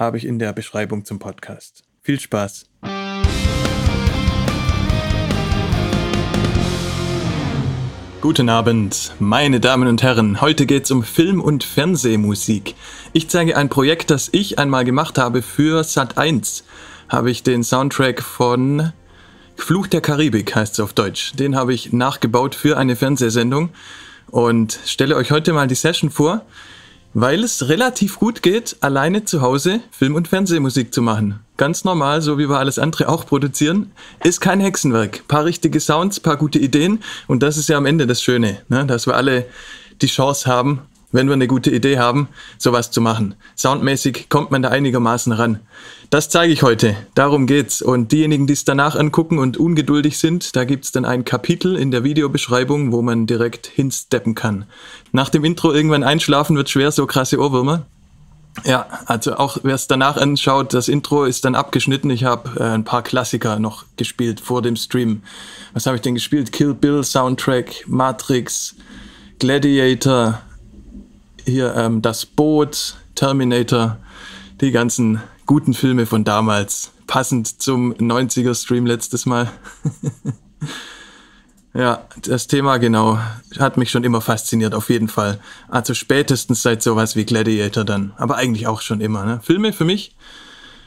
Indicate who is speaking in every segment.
Speaker 1: habe ich in der Beschreibung zum Podcast. Viel Spaß! Guten Abend, meine Damen und Herren. Heute geht es um Film- und Fernsehmusik. Ich zeige ein Projekt, das ich einmal gemacht habe für Sat1. Habe ich den Soundtrack von Fluch der Karibik, heißt es auf Deutsch. Den habe ich nachgebaut für eine Fernsehsendung und stelle euch heute mal die Session vor weil es relativ gut geht, alleine zu Hause Film- und Fernsehmusik zu machen. Ganz normal, so wie wir alles andere auch produzieren. Ist kein Hexenwerk. Paar richtige Sounds, paar gute Ideen. Und das ist ja am Ende das Schöne, ne? dass wir alle die Chance haben, wenn wir eine gute Idee haben, sowas zu machen. Soundmäßig kommt man da einigermaßen ran. Das zeige ich heute. Darum geht's. Und diejenigen, die es danach angucken und ungeduldig sind, da gibt's dann ein Kapitel in der Videobeschreibung, wo man direkt hinsteppen kann. Nach dem Intro irgendwann einschlafen wird schwer, so krasse Ohrwürmer. Ja, also auch wer es danach anschaut, das Intro ist dann abgeschnitten. Ich habe äh, ein paar Klassiker noch gespielt vor dem Stream. Was habe ich denn gespielt? Kill Bill Soundtrack, Matrix, Gladiator, hier ähm, das Boot, Terminator, die ganzen guten Filme von damals. Passend zum 90er Stream letztes Mal. ja, das Thema genau hat mich schon immer fasziniert, auf jeden Fall. Also spätestens seit sowas wie Gladiator dann. Aber eigentlich auch schon immer. Ne? Filme für mich,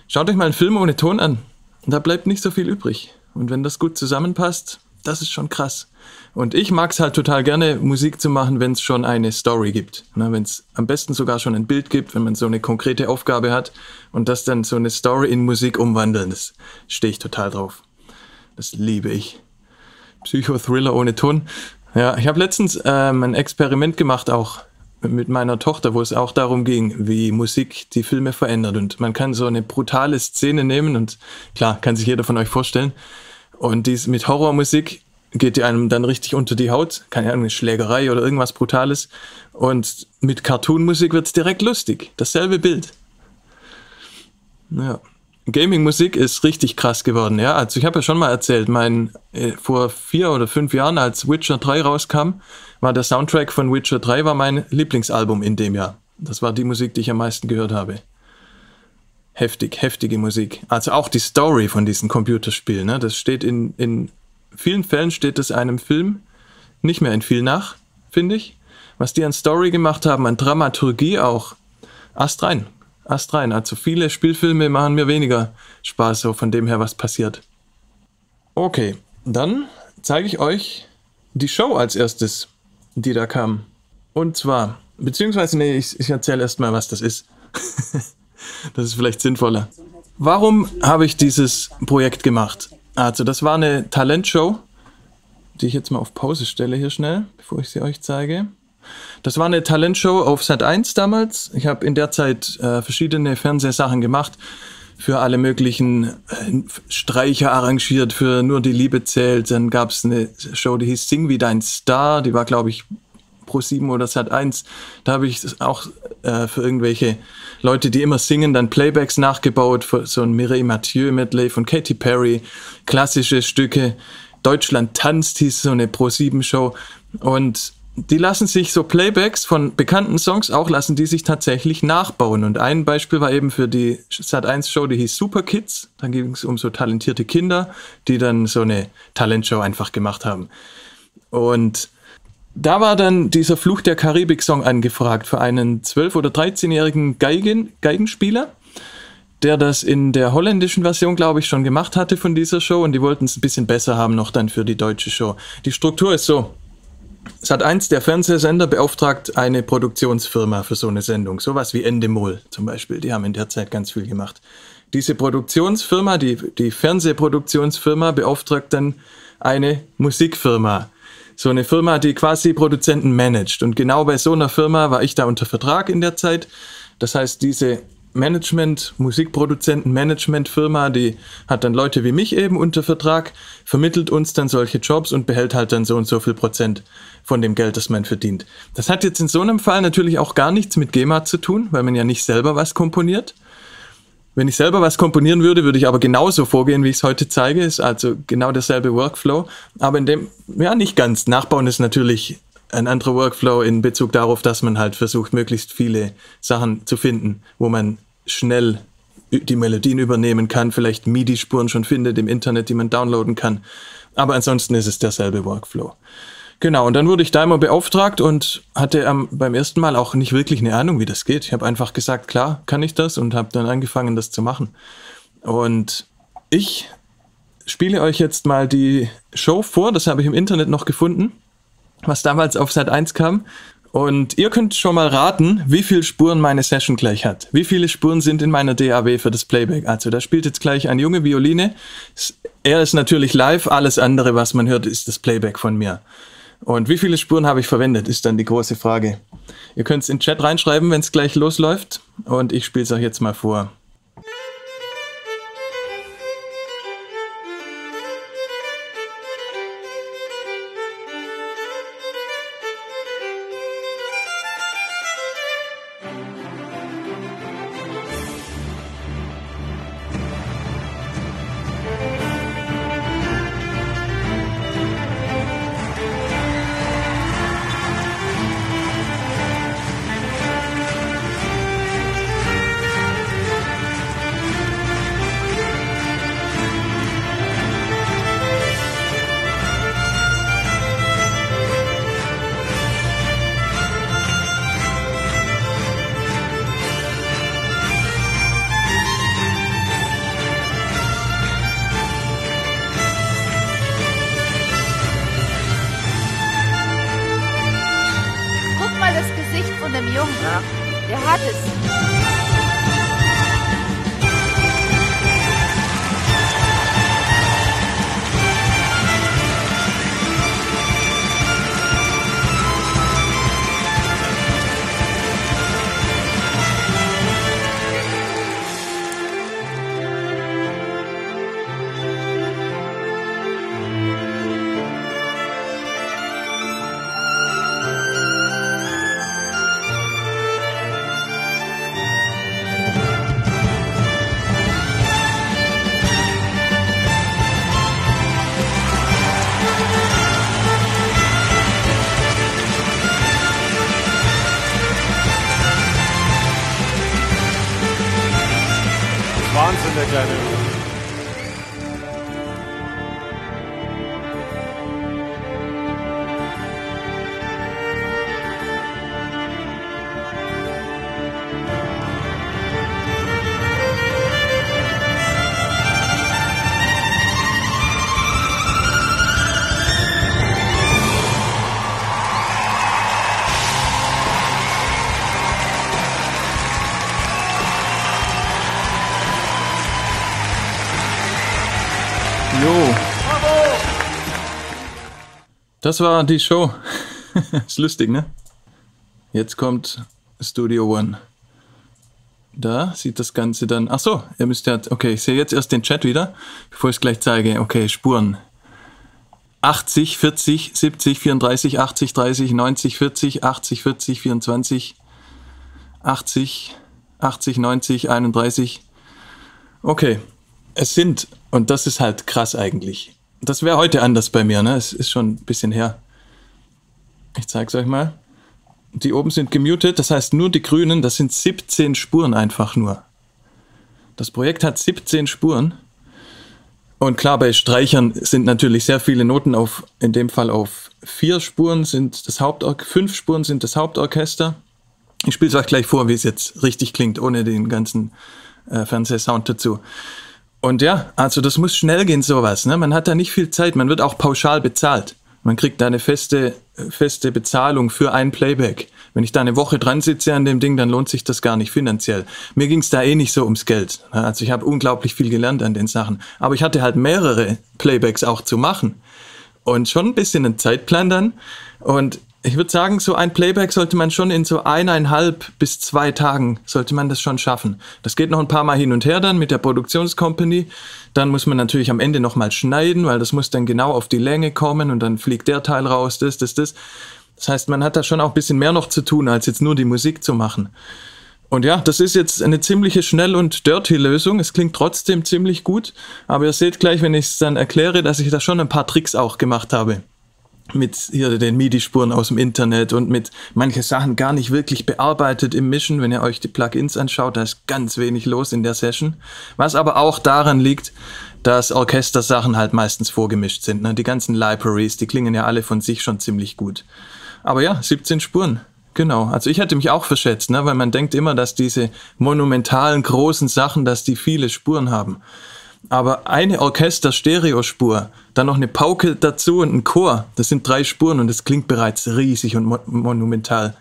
Speaker 1: schaut euch mal einen Film ohne Ton an. Da bleibt nicht so viel übrig. Und wenn das gut zusammenpasst, das ist schon krass. Und ich mag es halt total gerne, Musik zu machen, wenn es schon eine Story gibt. Ne, wenn es am besten sogar schon ein Bild gibt, wenn man so eine konkrete Aufgabe hat und das dann so eine Story in Musik umwandeln. Das stehe ich total drauf. Das liebe ich. Psychothriller ohne Ton. Ja, ich habe letztens ähm, ein Experiment gemacht, auch mit meiner Tochter, wo es auch darum ging, wie Musik die Filme verändert. Und man kann so eine brutale Szene nehmen und klar, kann sich jeder von euch vorstellen. Und dies mit Horrormusik geht die einem dann richtig unter die Haut, keine Ahnung, eine Schlägerei oder irgendwas Brutales. Und mit Cartoon-Musik wird es direkt lustig. Dasselbe Bild. Ja. Gaming-Musik ist richtig krass geworden, ja. Also ich habe ja schon mal erzählt, mein äh, vor vier oder fünf Jahren, als Witcher 3 rauskam, war der Soundtrack von Witcher 3 war mein Lieblingsalbum in dem Jahr. Das war die Musik, die ich am meisten gehört habe. Heftig, heftige Musik. Also auch die Story von diesen Computerspielen, ne? Das steht in, in vielen Fällen steht es einem Film nicht mehr in viel nach, finde ich. Was die an Story gemacht haben, an Dramaturgie auch. Ast rein. Ast rein. Also viele Spielfilme machen mir weniger Spaß, so von dem her, was passiert. Okay, dann zeige ich euch die Show als erstes, die da kam. Und zwar, beziehungsweise, nee, ich, ich erzähle erstmal, was das ist. das ist vielleicht sinnvoller. Warum habe ich dieses Projekt gemacht? Also, das war eine Talentshow, die ich jetzt mal auf Pause stelle hier schnell, bevor ich sie euch zeige. Das war eine Talentshow auf Sat 1 damals. Ich habe in der Zeit äh, verschiedene Fernsehsachen gemacht, für alle möglichen äh, Streicher arrangiert, für Nur die Liebe zählt. Dann gab es eine Show, die hieß Sing wie dein Star, die war, glaube ich, Pro 7 oder Sat 1. Da habe ich auch äh, für irgendwelche Leute, die immer singen, dann Playbacks nachgebaut, für so ein Mireille Mathieu Medley von Katy Perry, klassische Stücke. Deutschland tanzt hieß so eine Pro 7 Show und die lassen sich so Playbacks von bekannten Songs auch lassen die sich tatsächlich nachbauen. Und ein Beispiel war eben für die Sat1 Show, die hieß Super Kids. Da ging es um so talentierte Kinder, die dann so eine Talentshow einfach gemacht haben. Und da war dann dieser Fluch der Karibik-Song angefragt für einen 12- oder 13-jährigen Geigen, Geigenspieler, der das in der holländischen Version, glaube ich, schon gemacht hatte von dieser Show und die wollten es ein bisschen besser haben noch dann für die deutsche Show. Die Struktur ist so. Sat 1, der Fernsehsender, beauftragt eine Produktionsfirma für so eine Sendung. Sowas wie Endemol zum Beispiel. Die haben in der Zeit ganz viel gemacht. Diese Produktionsfirma, die, die Fernsehproduktionsfirma, beauftragt dann eine Musikfirma so eine Firma, die quasi Produzenten managt. Und genau bei so einer Firma war ich da unter Vertrag in der Zeit. Das heißt, diese Management, Musikproduzenten, Managementfirma, die hat dann Leute wie mich eben unter Vertrag, vermittelt uns dann solche Jobs und behält halt dann so und so viel Prozent von dem Geld, das man verdient. Das hat jetzt in so einem Fall natürlich auch gar nichts mit GEMA zu tun, weil man ja nicht selber was komponiert. Wenn ich selber was komponieren würde, würde ich aber genauso vorgehen, wie ich es heute zeige, ist also genau derselbe Workflow. Aber in dem, ja, nicht ganz. Nachbauen ist natürlich ein anderer Workflow in Bezug darauf, dass man halt versucht, möglichst viele Sachen zu finden, wo man schnell die Melodien übernehmen kann, vielleicht MIDI-Spuren schon findet im Internet, die man downloaden kann. Aber ansonsten ist es derselbe Workflow. Genau, und dann wurde ich da immer beauftragt und hatte ähm, beim ersten Mal auch nicht wirklich eine Ahnung, wie das geht. Ich habe einfach gesagt, klar, kann ich das und habe dann angefangen, das zu machen. Und ich spiele euch jetzt mal die Show vor, das habe ich im Internet noch gefunden, was damals auf Sat 1 kam. Und ihr könnt schon mal raten, wie viele Spuren meine Session gleich hat. Wie viele Spuren sind in meiner DAW für das Playback? Also da spielt jetzt gleich eine junge Violine. Er ist natürlich live, alles andere, was man hört, ist das Playback von mir. Und wie viele Spuren habe ich verwendet, ist dann die große Frage. Ihr könnt es in den Chat reinschreiben, wenn es gleich losläuft. Und ich spiele es euch jetzt mal vor. Das war die Show. ist lustig, ne? Jetzt kommt Studio One. Da sieht das Ganze dann. Ach so, ihr müsst ja. Okay, ich sehe jetzt erst den Chat wieder, bevor ich es gleich zeige. Okay, Spuren. 80, 40, 70, 34, 80, 30, 90, 40, 80, 40, 24, 80, 80, 90, 31. Okay, es sind, und das ist halt krass eigentlich, das wäre heute anders bei mir, ne? Es ist schon ein bisschen her. Ich zeig's euch mal. Die oben sind gemutet, das heißt nur die grünen, das sind 17 Spuren einfach nur. Das Projekt hat 17 Spuren. Und klar, bei Streichern sind natürlich sehr viele Noten auf, in dem Fall auf vier Spuren sind das Hauptorchester, fünf Spuren sind das Hauptorchester. Ich spiele es euch gleich vor, wie es jetzt richtig klingt, ohne den ganzen äh, Fernsehsound dazu. Und ja, also das muss schnell gehen, sowas. Ne? Man hat da nicht viel Zeit, man wird auch pauschal bezahlt. Man kriegt da eine feste, feste Bezahlung für ein Playback. Wenn ich da eine Woche dran sitze an dem Ding, dann lohnt sich das gar nicht finanziell. Mir ging es da eh nicht so ums Geld. Also ich habe unglaublich viel gelernt an den Sachen. Aber ich hatte halt mehrere Playbacks auch zu machen. Und schon ein bisschen einen Zeitplan dann. Und ich würde sagen, so ein Playback sollte man schon in so eineinhalb bis zwei Tagen sollte man das schon schaffen. Das geht noch ein paar Mal hin und her dann mit der Produktionscompany. Dann muss man natürlich am Ende nochmal schneiden, weil das muss dann genau auf die Länge kommen und dann fliegt der Teil raus, das, das, das. Das heißt, man hat da schon auch ein bisschen mehr noch zu tun, als jetzt nur die Musik zu machen. Und ja, das ist jetzt eine ziemliche schnell und dirty Lösung. Es klingt trotzdem ziemlich gut, aber ihr seht gleich, wenn ich es dann erkläre, dass ich da schon ein paar Tricks auch gemacht habe mit hier den MIDI-Spuren aus dem Internet und mit manche Sachen gar nicht wirklich bearbeitet im Mischen. Wenn ihr euch die Plugins anschaut, da ist ganz wenig los in der Session. Was aber auch daran liegt, dass Orchestersachen halt meistens vorgemischt sind. Ne? Die ganzen Libraries, die klingen ja alle von sich schon ziemlich gut. Aber ja, 17 Spuren. Genau. Also ich hätte mich auch verschätzt, ne? weil man denkt immer, dass diese monumentalen großen Sachen, dass die viele Spuren haben aber eine Orchester-Stereospur, dann noch eine Pauke dazu und ein Chor, das sind drei Spuren und das klingt bereits riesig und mo monumental.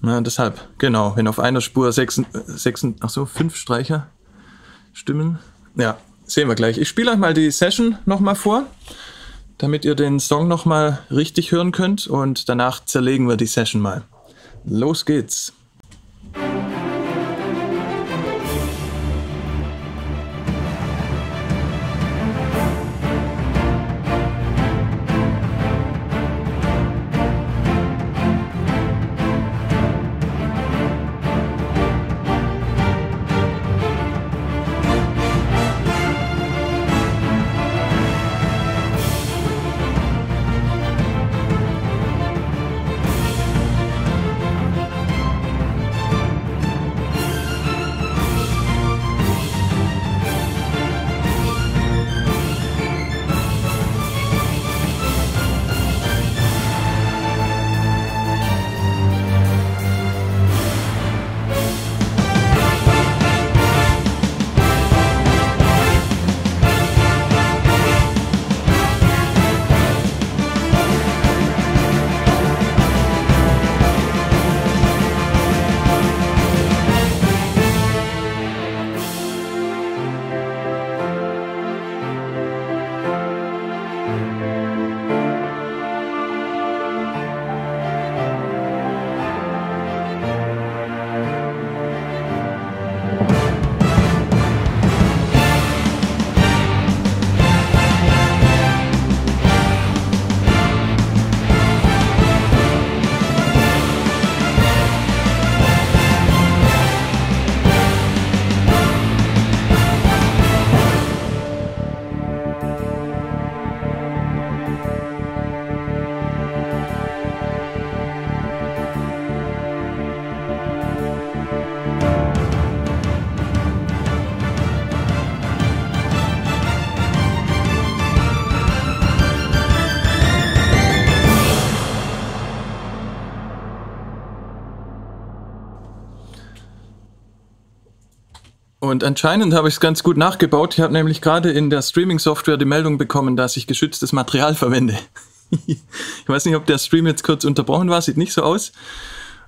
Speaker 1: Na, deshalb, genau, wenn auf einer Spur sechs, sechs, ach so, fünf Streicher stimmen. Ja, sehen wir gleich. Ich spiele euch mal die Session nochmal vor, damit ihr den Song nochmal richtig hören könnt und danach zerlegen wir die Session mal. Los geht's. Und anscheinend habe ich es ganz gut nachgebaut. Ich habe nämlich gerade in der Streaming-Software die Meldung bekommen, dass ich geschütztes Material verwende. ich weiß nicht, ob der Stream jetzt kurz unterbrochen war, sieht nicht so aus.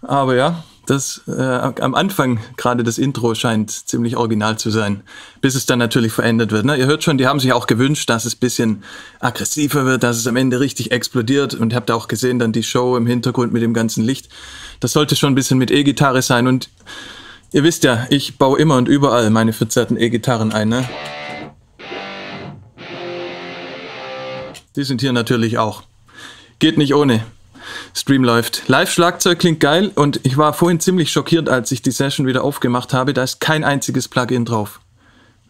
Speaker 1: Aber ja, das äh, am Anfang gerade das Intro scheint ziemlich original zu sein, bis es dann natürlich verändert wird. Ne? Ihr hört schon, die haben sich auch gewünscht, dass es bisschen aggressiver wird, dass es am Ende richtig explodiert. Und ihr habt auch gesehen, dann die Show im Hintergrund mit dem ganzen Licht. Das sollte schon ein bisschen mit E-Gitarre sein. Und Ihr wisst ja, ich baue immer und überall meine verzerrten E-Gitarren ein, ne? Die sind hier natürlich auch. Geht nicht ohne. Stream läuft. Live-Schlagzeug klingt geil und ich war vorhin ziemlich schockiert, als ich die Session wieder aufgemacht habe. Da ist kein einziges Plugin drauf.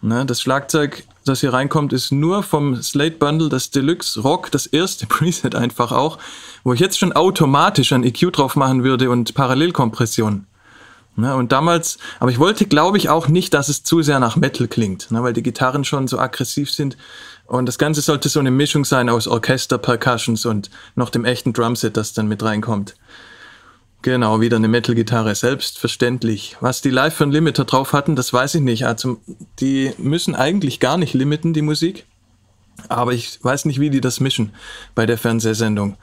Speaker 1: Ne, das Schlagzeug, das hier reinkommt, ist nur vom Slate Bundle, das Deluxe Rock, das erste Preset einfach auch, wo ich jetzt schon automatisch ein EQ drauf machen würde und Parallelkompression. Ne, und damals, aber ich wollte, glaube ich, auch nicht, dass es zu sehr nach Metal klingt, ne, weil die Gitarren schon so aggressiv sind. Und das Ganze sollte so eine Mischung sein aus Orchester, Percussions und noch dem echten Drumset, das dann mit reinkommt. Genau, wieder eine Metal-Gitarre, selbstverständlich. Was die live für einen Limiter drauf hatten, das weiß ich nicht. Also, die müssen eigentlich gar nicht limiten, die Musik. Aber ich weiß nicht, wie die das mischen bei der Fernsehsendung.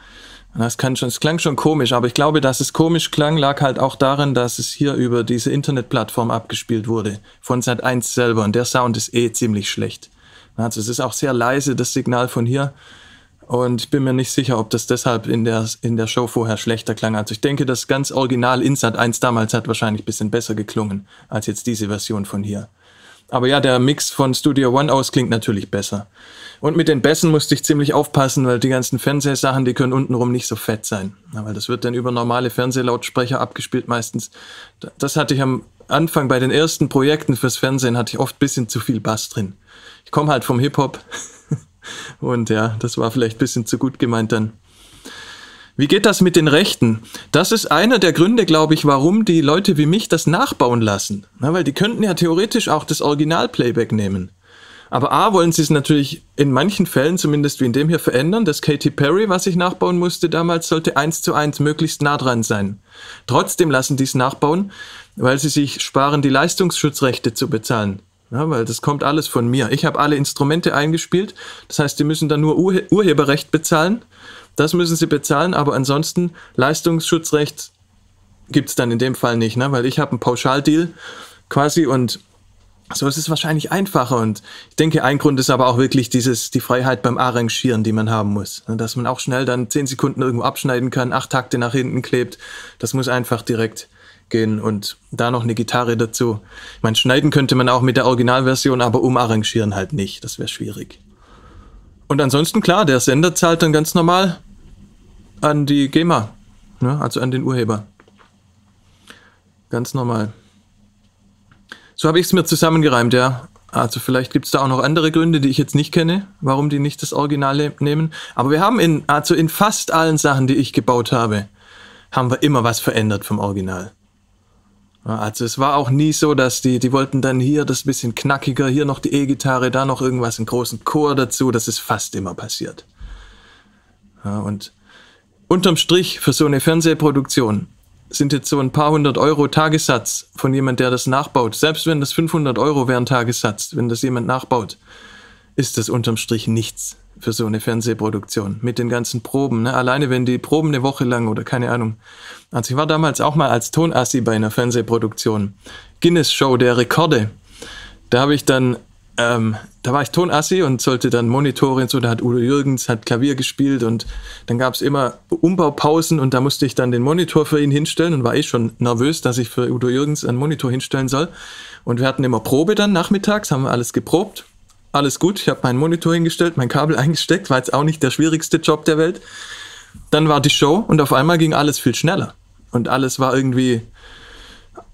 Speaker 1: Das, kann schon, es klang schon komisch, aber ich glaube, dass es komisch klang, lag halt auch daran, dass es hier über diese Internetplattform abgespielt wurde, von Sat 1 selber. Und der Sound ist eh ziemlich schlecht. Also es ist auch sehr leise, das Signal von hier. Und ich bin mir nicht sicher, ob das deshalb in der, in der Show vorher schlechter klang. Also ich denke, das ganz Original Insat 1 damals hat wahrscheinlich ein bisschen besser geklungen als jetzt diese Version von hier. Aber ja, der Mix von Studio One aus klingt natürlich besser. Und mit den Bässen musste ich ziemlich aufpassen, weil die ganzen Fernsehsachen, die können untenrum nicht so fett sein. Ja, weil das wird dann über normale Fernsehlautsprecher abgespielt meistens. Das hatte ich am Anfang bei den ersten Projekten fürs Fernsehen, hatte ich oft ein bisschen zu viel Bass drin. Ich komme halt vom Hip-Hop Und ja, das war vielleicht ein bisschen zu gut gemeint dann. Wie geht das mit den Rechten? Das ist einer der Gründe, glaube ich, warum die Leute wie mich das nachbauen lassen. Na, weil die könnten ja theoretisch auch das Original-Playback nehmen. Aber A, wollen sie es natürlich in manchen Fällen, zumindest wie in dem hier, verändern. Das Katy Perry, was ich nachbauen musste damals, sollte eins zu eins möglichst nah dran sein. Trotzdem lassen die es nachbauen, weil sie sich sparen, die Leistungsschutzrechte zu bezahlen. Ja, weil das kommt alles von mir. Ich habe alle Instrumente eingespielt. Das heißt, die müssen dann nur Urhe Urheberrecht bezahlen. Das müssen sie bezahlen, aber ansonsten Leistungsschutzrecht gibt es dann in dem Fall nicht, ne? weil ich habe einen Pauschaldeal quasi und so ist es wahrscheinlich einfacher. Und ich denke, ein Grund ist aber auch wirklich dieses, die Freiheit beim Arrangieren, die man haben muss. Ne? Dass man auch schnell dann zehn Sekunden irgendwo abschneiden kann, acht Takte nach hinten klebt. Das muss einfach direkt gehen und da noch eine Gitarre dazu. Ich meine, schneiden könnte man auch mit der Originalversion, aber umarrangieren halt nicht. Das wäre schwierig. Und ansonsten, klar, der Sender zahlt dann ganz normal an die GEMA, ne? also an den Urheber. Ganz normal. So habe ich es mir zusammengereimt, ja. Also vielleicht gibt es da auch noch andere Gründe, die ich jetzt nicht kenne, warum die nicht das Originale nehmen. Aber wir haben in, also in fast allen Sachen, die ich gebaut habe, haben wir immer was verändert vom Original. Also es war auch nie so, dass die, die wollten dann hier das bisschen knackiger, hier noch die E-Gitarre, da noch irgendwas, einen großen Chor dazu. Das ist fast immer passiert. Ja, und unterm Strich für so eine Fernsehproduktion sind jetzt so ein paar hundert Euro Tagessatz von jemand, der das nachbaut. Selbst wenn das 500 Euro wären Tagessatz, wenn das jemand nachbaut, ist das unterm Strich nichts für so eine Fernsehproduktion mit den ganzen Proben. Ne? Alleine wenn die Proben eine Woche lang oder keine Ahnung. Also ich war damals auch mal als Tonassi bei einer Fernsehproduktion. Guinness Show der Rekorde. Da habe ich dann, ähm, da war ich Tonassi und sollte dann Monitore und so. Da hat Udo Jürgens hat Klavier gespielt und dann gab es immer Umbaupausen und da musste ich dann den Monitor für ihn hinstellen und war eh schon nervös, dass ich für Udo Jürgens einen Monitor hinstellen soll. Und wir hatten immer Probe dann nachmittags, haben wir alles geprobt alles gut. Ich habe meinen Monitor hingestellt, mein Kabel eingesteckt, war jetzt auch nicht der schwierigste Job der Welt. Dann war die Show und auf einmal ging alles viel schneller. Und alles war irgendwie,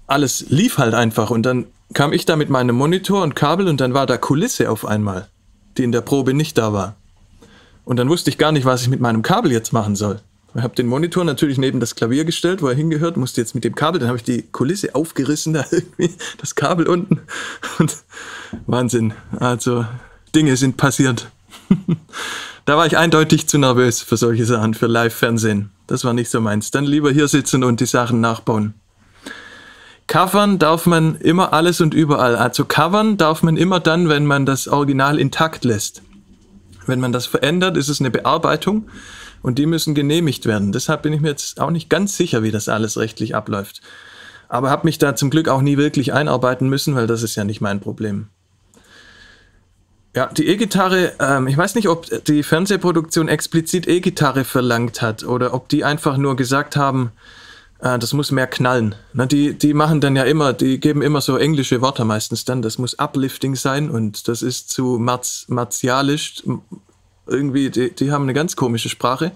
Speaker 1: alles lief halt einfach. Und dann kam ich da mit meinem Monitor und Kabel und dann war da Kulisse auf einmal, die in der Probe nicht da war. Und dann wusste ich gar nicht, was ich mit meinem Kabel jetzt machen soll. Ich habe den Monitor natürlich neben das Klavier gestellt, wo er hingehört, musste jetzt mit dem Kabel, dann habe ich die Kulisse aufgerissen, da irgendwie das Kabel unten. Und Wahnsinn. Also Dinge sind passiert. da war ich eindeutig zu nervös für solche Sachen, für Live-Fernsehen. Das war nicht so meins. Dann lieber hier sitzen und die Sachen nachbauen. Covern darf man immer alles und überall. Also covern darf man immer dann, wenn man das Original intakt lässt. Wenn man das verändert, ist es eine Bearbeitung und die müssen genehmigt werden. Deshalb bin ich mir jetzt auch nicht ganz sicher, wie das alles rechtlich abläuft. Aber habe mich da zum Glück auch nie wirklich einarbeiten müssen, weil das ist ja nicht mein Problem. Ja, die E-Gitarre, ähm, ich weiß nicht, ob die Fernsehproduktion explizit E-Gitarre verlangt hat oder ob die einfach nur gesagt haben, äh, das muss mehr knallen. Na, die, die machen dann ja immer, die geben immer so englische Worte meistens dann, das muss uplifting sein und das ist zu marz, martialisch. Irgendwie, die, die haben eine ganz komische Sprache.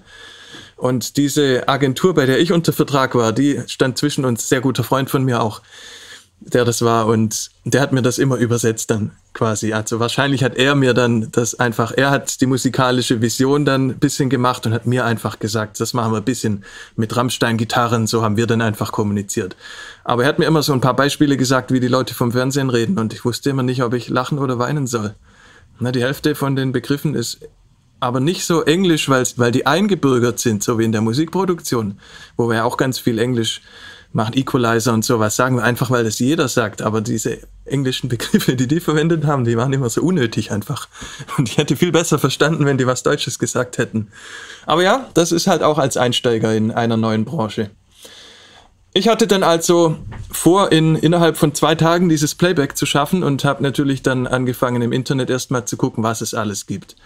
Speaker 1: Und diese Agentur, bei der ich unter Vertrag war, die stand zwischen uns, sehr guter Freund von mir auch der das war und der hat mir das immer übersetzt dann quasi. Also wahrscheinlich hat er mir dann das einfach, er hat die musikalische Vision dann ein bisschen gemacht und hat mir einfach gesagt, das machen wir ein bisschen mit Rammstein-Gitarren, so haben wir dann einfach kommuniziert. Aber er hat mir immer so ein paar Beispiele gesagt, wie die Leute vom Fernsehen reden und ich wusste immer nicht, ob ich lachen oder weinen soll. Na, die Hälfte von den Begriffen ist aber nicht so englisch, weil, weil die eingebürgert sind, so wie in der Musikproduktion, wo wir ja auch ganz viel Englisch machen Equalizer und sowas, sagen wir einfach, weil das jeder sagt, aber diese englischen Begriffe, die die verwendet haben, die waren immer so unnötig einfach. Und ich hätte viel besser verstanden, wenn die was Deutsches gesagt hätten. Aber ja, das ist halt auch als Einsteiger in einer neuen Branche. Ich hatte dann also vor, in, innerhalb von zwei Tagen dieses Playback zu schaffen und habe natürlich dann angefangen im Internet erstmal zu gucken, was es alles gibt.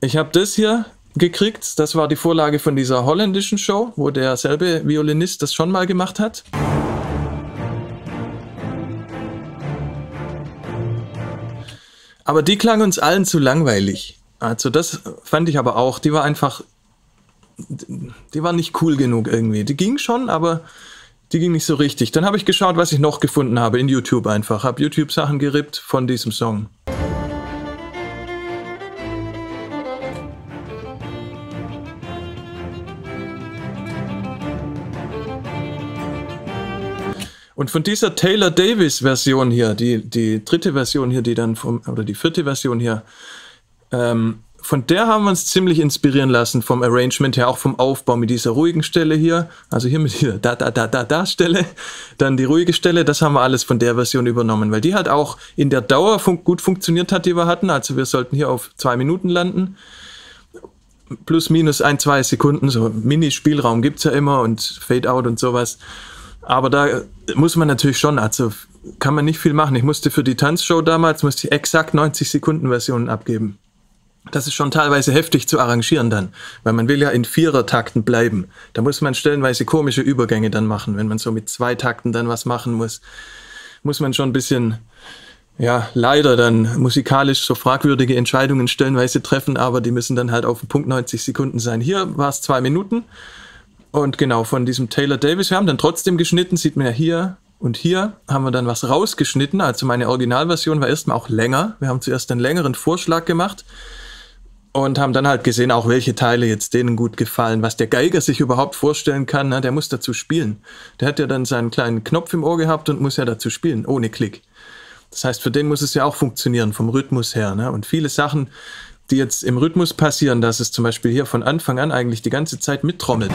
Speaker 1: Ich habe das hier gekriegt. Das war die Vorlage von dieser holländischen Show, wo derselbe Violinist das schon mal gemacht hat. Aber die klang uns allen zu langweilig. Also das fand ich aber auch. Die war einfach, die war nicht cool genug irgendwie. Die ging schon, aber die ging nicht so richtig. Dann habe ich geschaut, was ich noch gefunden habe in YouTube einfach. Habe YouTube Sachen gerippt von diesem Song. Und von dieser Taylor Davis Version hier, die, die dritte Version hier, die dann vom, oder die vierte Version hier, ähm, von der haben wir uns ziemlich inspirieren lassen vom Arrangement her, auch vom Aufbau mit dieser ruhigen Stelle hier, also hier mit dieser da da da da da Stelle, dann die ruhige Stelle, das haben wir alles von der Version übernommen, weil die halt auch in der Dauer fun gut funktioniert hat, die wir hatten. Also wir sollten hier auf zwei Minuten landen, plus minus ein zwei Sekunden, so Mini-Spielraum gibt's ja immer und Fade Out und sowas. Aber da muss man natürlich schon, also kann man nicht viel machen. Ich musste für die Tanzshow damals, musste ich exakt 90 Sekunden Versionen abgeben. Das ist schon teilweise heftig zu arrangieren dann, weil man will ja in Vierertakten bleiben. Da muss man stellenweise komische Übergänge dann machen. Wenn man so mit zwei Takten dann was machen muss, muss man schon ein bisschen, ja, leider dann musikalisch so fragwürdige Entscheidungen stellenweise treffen, aber die müssen dann halt auf den Punkt 90 Sekunden sein. Hier war es zwei Minuten und genau, von diesem Taylor Davis, wir haben dann trotzdem geschnitten, sieht man ja hier und hier haben wir dann was rausgeschnitten. Also meine Originalversion war erstmal auch länger. Wir haben zuerst einen längeren Vorschlag gemacht und haben dann halt gesehen, auch welche Teile jetzt denen gut gefallen, was der Geiger sich überhaupt vorstellen kann. Ne? Der muss dazu spielen. Der hat ja dann seinen kleinen Knopf im Ohr gehabt und muss ja dazu spielen, ohne Klick. Das heißt, für den muss es ja auch funktionieren, vom Rhythmus her. Ne? Und viele Sachen, die jetzt im Rhythmus passieren, dass es zum Beispiel hier von Anfang an eigentlich die ganze Zeit mittrommelt.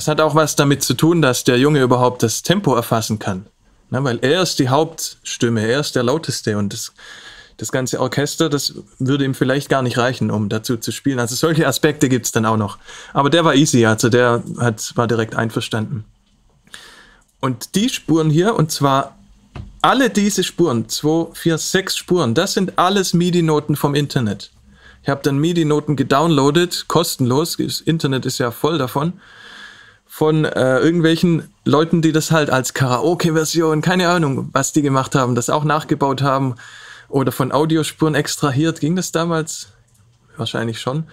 Speaker 1: Das hat auch was damit zu tun, dass der Junge überhaupt das Tempo erfassen kann. Na, weil er ist die Hauptstimme, er ist der lauteste und das, das ganze Orchester, das würde ihm vielleicht gar nicht reichen, um dazu zu spielen. Also solche Aspekte gibt es dann auch noch. Aber der war easy, also der hat, war direkt einverstanden. Und die Spuren hier, und zwar alle diese Spuren, 2, 4, 6 Spuren, das sind alles MIDI-Noten vom Internet. Ich habe dann MIDI-Noten gedownloadet, kostenlos, das Internet ist ja voll davon von äh, irgendwelchen Leuten, die das halt als Karaoke-Version, keine Ahnung, was die gemacht haben, das auch nachgebaut haben oder von Audiospuren extrahiert. Ging das damals? Wahrscheinlich schon.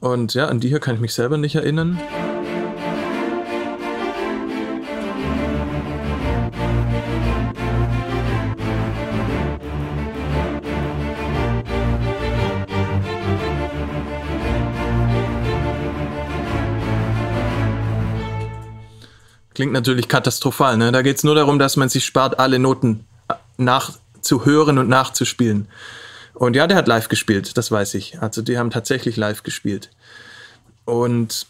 Speaker 1: Und ja, an die hier kann ich mich selber nicht erinnern. Klingt natürlich katastrophal. Ne? Da geht es nur darum, dass man sich spart, alle Noten äh, nachzuhören und nachzuspielen. Und ja, der hat live gespielt, das weiß ich. Also die haben tatsächlich live gespielt. Und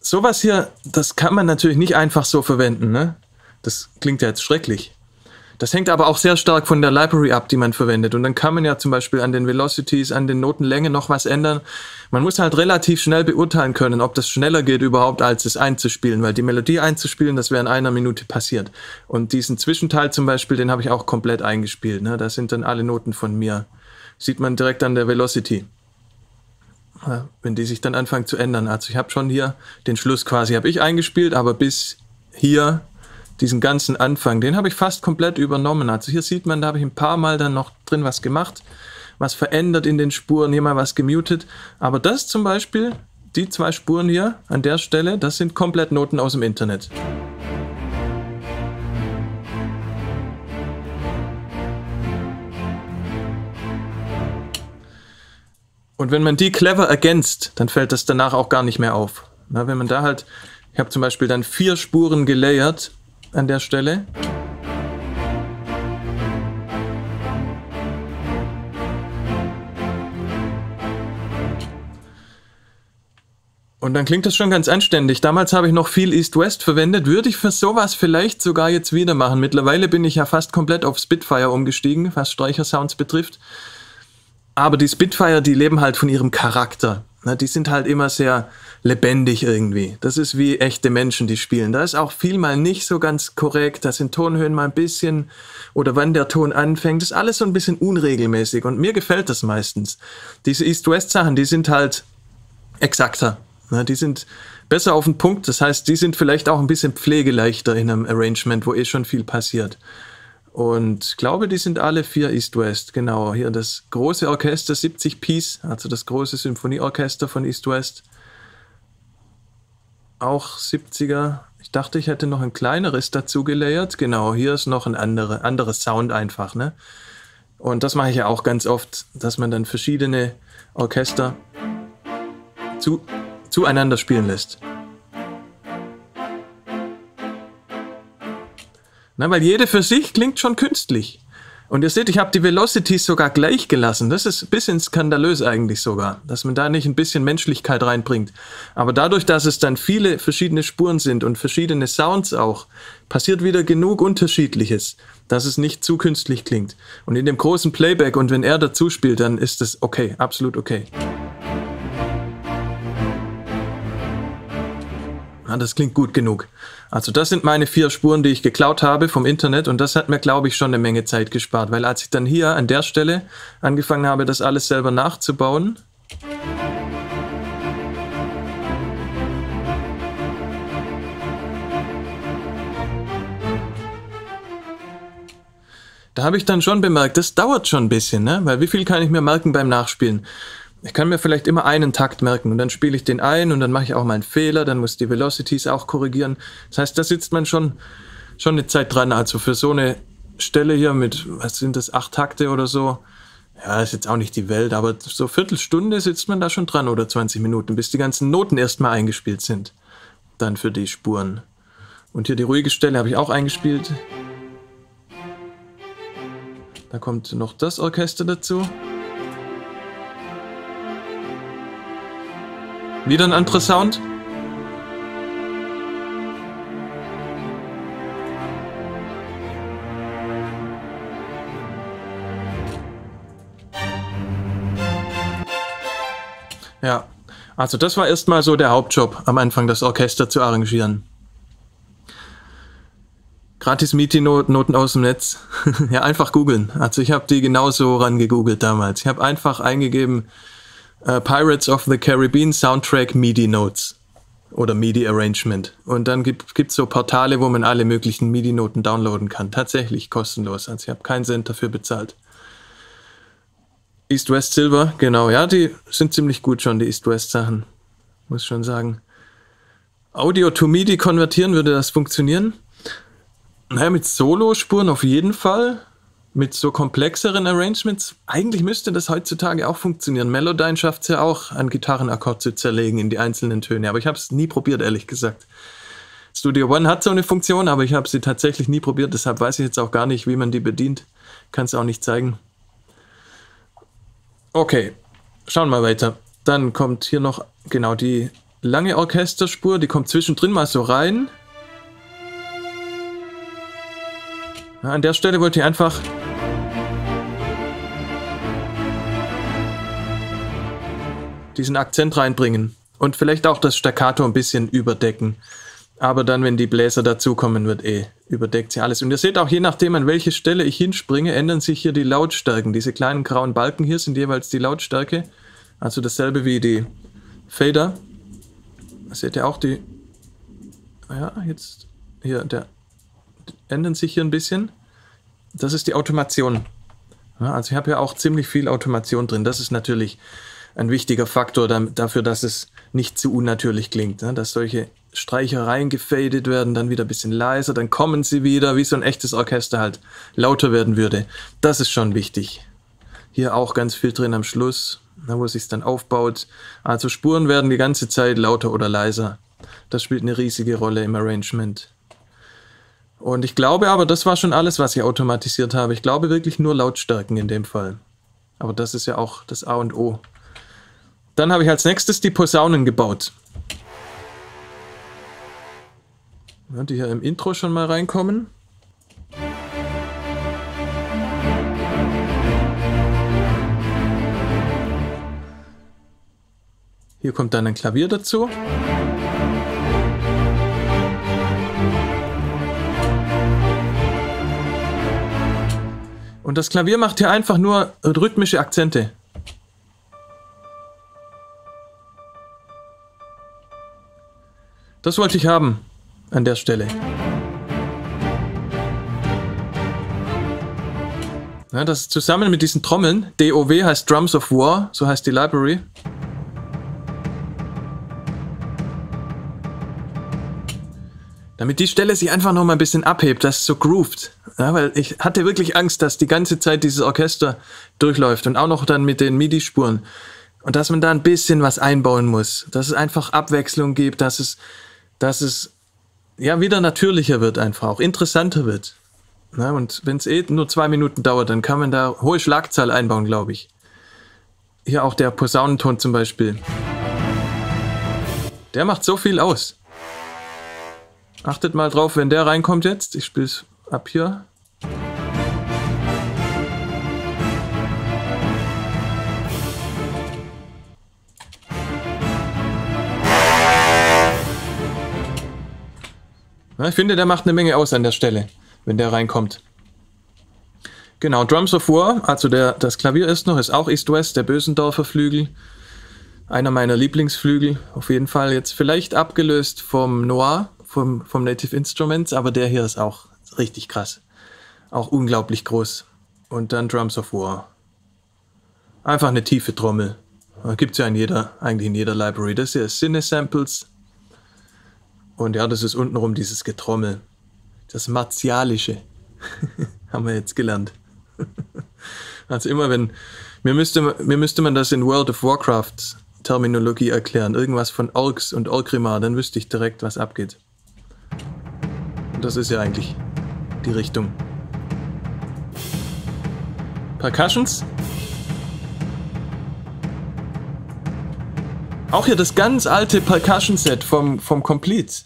Speaker 1: sowas hier, das kann man natürlich nicht einfach so verwenden. Ne? Das klingt ja jetzt schrecklich. Das hängt aber auch sehr stark von der Library ab, die man verwendet. Und dann kann man ja zum Beispiel an den Velocities, an den Notenlängen noch was ändern. Man muss halt relativ schnell beurteilen können, ob das schneller geht überhaupt, als es einzuspielen, weil die Melodie einzuspielen, das wäre in einer Minute passiert. Und diesen Zwischenteil zum Beispiel, den habe ich auch komplett eingespielt. Ne? Da sind dann alle Noten von mir. Sieht man direkt an der Velocity. Ja, wenn die sich dann anfangen zu ändern. Also ich habe schon hier den Schluss quasi habe ich eingespielt, aber bis hier diesen ganzen Anfang, den habe ich fast komplett übernommen. Also hier sieht man, da habe ich ein paar Mal dann noch drin was gemacht, was verändert in den Spuren, hier mal was gemutet. Aber das zum Beispiel, die zwei Spuren hier an der Stelle, das sind komplett Noten aus dem Internet. Und wenn man die clever ergänzt, dann fällt das danach auch gar nicht mehr auf. Na, wenn man da halt, ich habe zum Beispiel dann vier Spuren gelayert an der Stelle. Und dann klingt das schon ganz anständig. Damals habe ich noch viel East-West verwendet. Würde ich für sowas vielleicht sogar jetzt wieder machen. Mittlerweile bin ich ja fast komplett auf Spitfire umgestiegen, was Streichersounds betrifft. Aber die Spitfire, die leben halt von ihrem Charakter. Na, die sind halt immer sehr lebendig irgendwie. Das ist wie echte Menschen, die spielen. Da ist auch viel mal nicht so ganz korrekt. Da sind Tonhöhen mal ein bisschen oder wann der Ton anfängt. Das ist alles so ein bisschen unregelmäßig und mir gefällt das meistens. Diese East-West-Sachen, die sind halt exakter. Na, die sind besser auf den Punkt. Das heißt, die sind vielleicht auch ein bisschen pflegeleichter in einem Arrangement, wo eh schon viel passiert. Und ich glaube, die sind alle vier East-West. Genau, hier das große Orchester 70 Piece, also das große Symphonieorchester von East-West. Auch 70er. Ich dachte, ich hätte noch ein kleineres dazu gelayert. Genau, hier ist noch ein andere, anderes Sound einfach. Ne? Und das mache ich ja auch ganz oft, dass man dann verschiedene Orchester zu, zueinander spielen lässt. Na, weil jede für sich klingt schon künstlich. Und ihr seht, ich habe die Velocities sogar gleich gelassen. Das ist ein bisschen skandalös eigentlich sogar, dass man da nicht ein bisschen Menschlichkeit reinbringt. Aber dadurch, dass es dann viele verschiedene Spuren sind und verschiedene Sounds auch, passiert wieder genug Unterschiedliches, dass es nicht zu künstlich klingt. Und in dem großen Playback und wenn er dazu spielt, dann ist es okay, absolut okay. Ja, das klingt gut genug. Also das sind meine vier Spuren, die ich geklaut habe vom Internet und das hat mir, glaube ich, schon eine Menge Zeit gespart, weil als ich dann hier an der Stelle angefangen habe, das alles selber nachzubauen, da habe ich dann schon bemerkt, das dauert schon ein bisschen, ne? weil wie viel kann ich mir merken beim Nachspielen? Ich kann mir vielleicht immer einen Takt merken und dann spiele ich den ein und dann mache ich auch mal einen Fehler, dann muss die Velocities auch korrigieren. Das heißt, da sitzt man schon, schon eine Zeit dran. Also für so eine Stelle hier mit, was sind das, acht Takte oder so, ja, ist jetzt auch nicht die Welt, aber so Viertelstunde sitzt man da schon dran oder 20 Minuten, bis die ganzen Noten erstmal eingespielt sind. Dann für die Spuren. Und hier die ruhige Stelle habe ich auch eingespielt. Da kommt noch das Orchester dazu. Wieder ein anderer Sound. Ja, also das war erstmal so der Hauptjob am Anfang, das Orchester zu arrangieren. Gratis MIDI-Noten aus dem Netz. ja, einfach googeln. Also ich habe die genauso rangegoogelt damals. Ich habe einfach eingegeben, äh, Pirates of the Caribbean Soundtrack MIDI Notes oder MIDI Arrangement. Und dann gibt es so Portale, wo man alle möglichen MIDI-Noten downloaden kann. Tatsächlich kostenlos. Also ich habe keinen Cent dafür bezahlt. East West Silver, genau, ja, die sind ziemlich gut schon, die East West Sachen. Muss schon sagen. Audio to MIDI konvertieren, würde das funktionieren? Naja, mit Solo-Spuren auf jeden Fall mit so komplexeren Arrangements, eigentlich müsste das heutzutage auch funktionieren. Melodyne schafft es ja auch, einen Gitarrenakkord zu zerlegen in die einzelnen Töne, aber ich habe es nie probiert, ehrlich gesagt. Studio One hat so eine Funktion, aber ich habe sie tatsächlich nie probiert, deshalb weiß ich jetzt auch gar nicht, wie man die bedient. Kann es auch nicht zeigen. Okay, schauen wir weiter. Dann kommt hier noch genau die lange Orchesterspur, die kommt zwischendrin mal so rein. An der Stelle wollte ich einfach diesen Akzent reinbringen und vielleicht auch das Staccato ein bisschen überdecken. Aber dann, wenn die Bläser dazukommen, wird eh überdeckt sie alles. Und ihr seht auch, je nachdem, an welche Stelle ich hinspringe, ändern sich hier die Lautstärken. Diese kleinen grauen Balken hier sind jeweils die Lautstärke. Also dasselbe wie die Fader. seht ihr auch die. Ja, jetzt hier, der ändern sich hier ein bisschen. Das ist die Automation. Ja, also ich habe ja auch ziemlich viel Automation drin. Das ist natürlich ein wichtiger Faktor dafür, dass es nicht zu unnatürlich klingt. Ne? Dass solche Streichereien gefadet werden, dann wieder ein bisschen leiser, dann kommen sie wieder, wie so ein echtes Orchester halt lauter werden würde. Das ist schon wichtig. Hier auch ganz viel drin am Schluss, wo es sich dann aufbaut. Also Spuren werden die ganze Zeit lauter oder leiser. Das spielt eine riesige Rolle im Arrangement. Und ich glaube aber, das war schon alles, was ich automatisiert habe. Ich glaube wirklich nur Lautstärken in dem Fall. Aber das ist ja auch das A und O dann habe ich als nächstes die Posaunen gebaut. Die hier im Intro schon mal reinkommen. Hier kommt dann ein Klavier dazu. Und das Klavier macht hier einfach nur rhythmische Akzente. Das wollte ich haben an der Stelle. Ja, das zusammen mit diesen Trommeln, DOW heißt Drums of War, so heißt die Library. Damit die Stelle sich einfach noch mal ein bisschen abhebt, das ist so grooved. Ja, weil ich hatte wirklich Angst, dass die ganze Zeit dieses Orchester durchläuft und auch noch dann mit den MIDI-Spuren. Und dass man da ein bisschen was einbauen muss. Dass es einfach Abwechslung gibt, dass es, dass es ja wieder natürlicher wird einfach, auch interessanter wird. Na, und wenn es eh nur zwei Minuten dauert, dann kann man da hohe Schlagzahl einbauen, glaube ich. Hier auch der Posaunenton zum Beispiel. Der macht so viel aus. Achtet mal drauf, wenn der reinkommt jetzt. Ich spiele es ab hier. Ich finde, der macht eine Menge aus an der Stelle wenn der reinkommt. Genau, Drums of War, also der, das Klavier ist noch, ist auch East-West, der Bösendorfer Flügel. Einer meiner Lieblingsflügel, auf jeden Fall jetzt vielleicht abgelöst vom Noir, vom, vom Native Instruments, aber der hier ist auch richtig krass. Auch unglaublich groß. Und dann Drums of War. Einfach eine tiefe Trommel. Gibt es ja in jeder, eigentlich in jeder Library. Das hier ist Cine-Samples. Und ja, das ist untenrum dieses Getrommel. Das Martialische. Haben wir jetzt gelernt. also immer wenn, mir müsste, mir müsste man das in World of Warcraft Terminologie erklären. Irgendwas von Orks und Orgrimmar, dann wüsste ich direkt, was abgeht. Und das ist ja eigentlich die Richtung. Percussions. Auch hier das ganz alte Percussion-Set vom, vom Complete.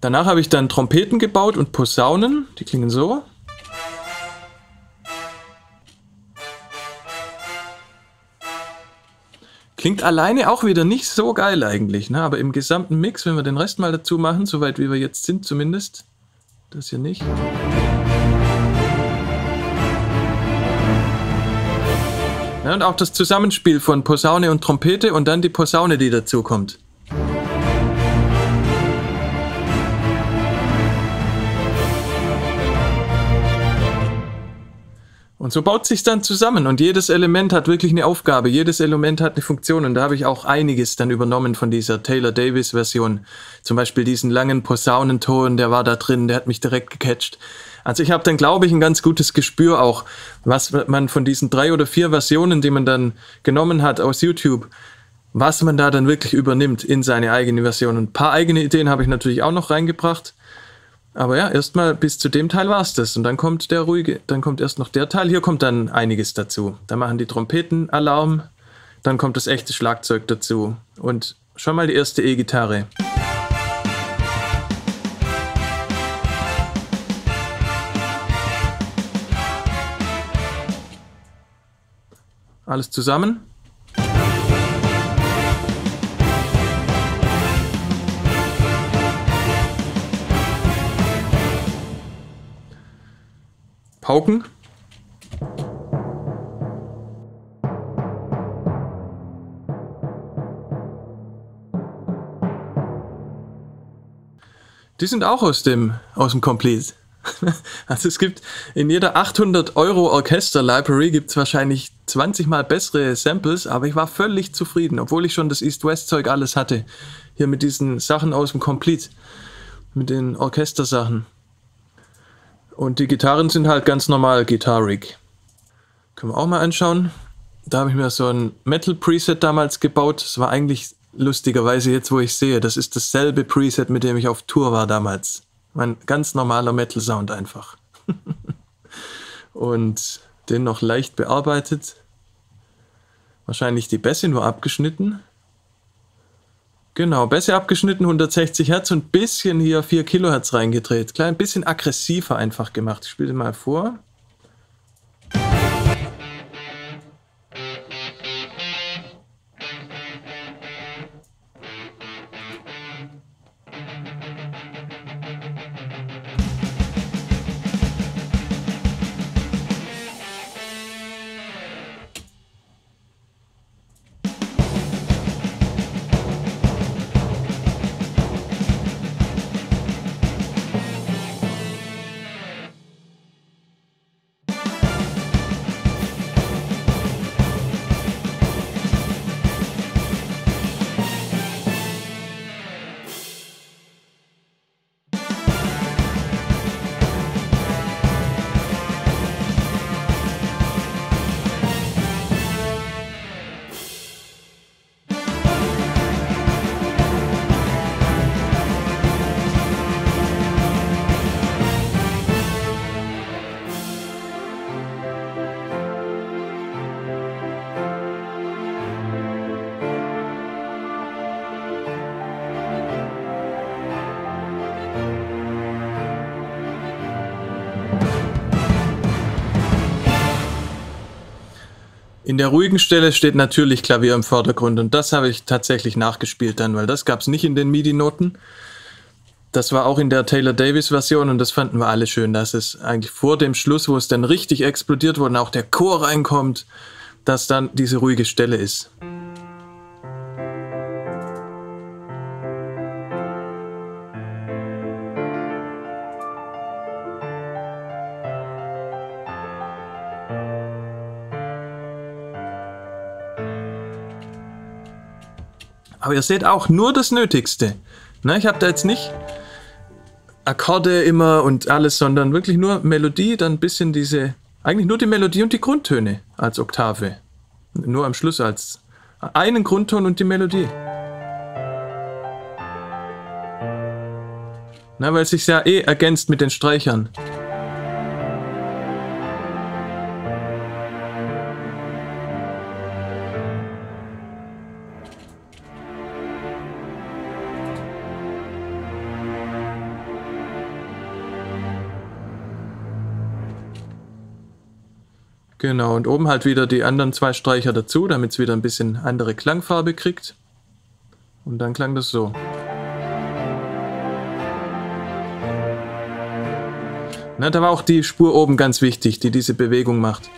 Speaker 1: Danach habe ich dann Trompeten gebaut und Posaunen. Die klingen so. Klingt alleine auch wieder nicht so geil eigentlich, ne? aber im gesamten Mix, wenn wir den Rest mal dazu machen, soweit wie wir jetzt sind zumindest, das hier nicht. Ja, und auch das Zusammenspiel von Posaune und Trompete und dann die Posaune, die dazu Und so baut sich dann zusammen und jedes Element hat wirklich eine Aufgabe, jedes Element hat eine Funktion und da habe ich auch einiges dann übernommen von dieser Taylor Davis Version. Zum Beispiel diesen langen Posaunenton, der war da drin, der hat mich direkt gecatcht. Also ich habe dann, glaube ich, ein ganz gutes Gespür auch, was man von diesen drei oder vier Versionen, die man dann genommen hat aus YouTube, was man da dann wirklich übernimmt in seine eigene Version. Und ein paar eigene Ideen habe ich natürlich auch noch reingebracht. Aber ja, erstmal bis zu dem Teil war es das. Und dann kommt der ruhige, dann kommt erst noch der Teil. Hier kommt dann einiges dazu. Da machen die Trompeten Alarm. Dann kommt das echte Schlagzeug dazu. Und schon mal die erste E-Gitarre. Alles zusammen. Pauken. Die sind auch aus dem, aus dem Complete. Also es gibt in jeder 800 Euro Orchester Library gibt es wahrscheinlich 20 mal bessere Samples, aber ich war völlig zufrieden, obwohl ich schon das East-West-Zeug alles hatte. Hier mit diesen Sachen aus dem Complete, mit den Orchestersachen. Und die Gitarren sind halt ganz normal gitarrig. Können wir auch mal anschauen. Da habe ich mir so ein Metal-Preset damals gebaut. Das war eigentlich lustigerweise jetzt, wo ich sehe, das ist dasselbe Preset, mit dem ich auf Tour war damals. Mein ganz normaler Metal-Sound einfach. Und den noch leicht bearbeitet. Wahrscheinlich die Bässe nur abgeschnitten. Genau, besser abgeschnitten, 160 Hertz und bisschen hier 4 Kilohertz reingedreht. Klein bisschen aggressiver einfach gemacht. Ich spiele mal vor. In der ruhigen Stelle steht natürlich Klavier im Vordergrund und das habe ich tatsächlich nachgespielt dann, weil das gab es nicht in den MIDI-Noten. Das war auch in der Taylor Davis Version und das fanden wir alle schön, dass es eigentlich vor dem Schluss, wo es dann richtig explodiert wurde und auch der Chor reinkommt, dass dann diese ruhige Stelle ist. Aber ihr seht auch nur das Nötigste. Ne, ich habe da jetzt nicht Akkorde immer und alles, sondern wirklich nur Melodie, dann ein bisschen diese, eigentlich nur die Melodie und die Grundtöne als Oktave. Nur am Schluss als einen Grundton und die Melodie. Na, weil es sich ja eh ergänzt mit den Streichern. Genau, und oben halt wieder die anderen zwei Streicher dazu, damit es wieder ein bisschen andere Klangfarbe kriegt. Und dann klang das so. Na, da war auch die Spur oben ganz wichtig, die diese Bewegung macht.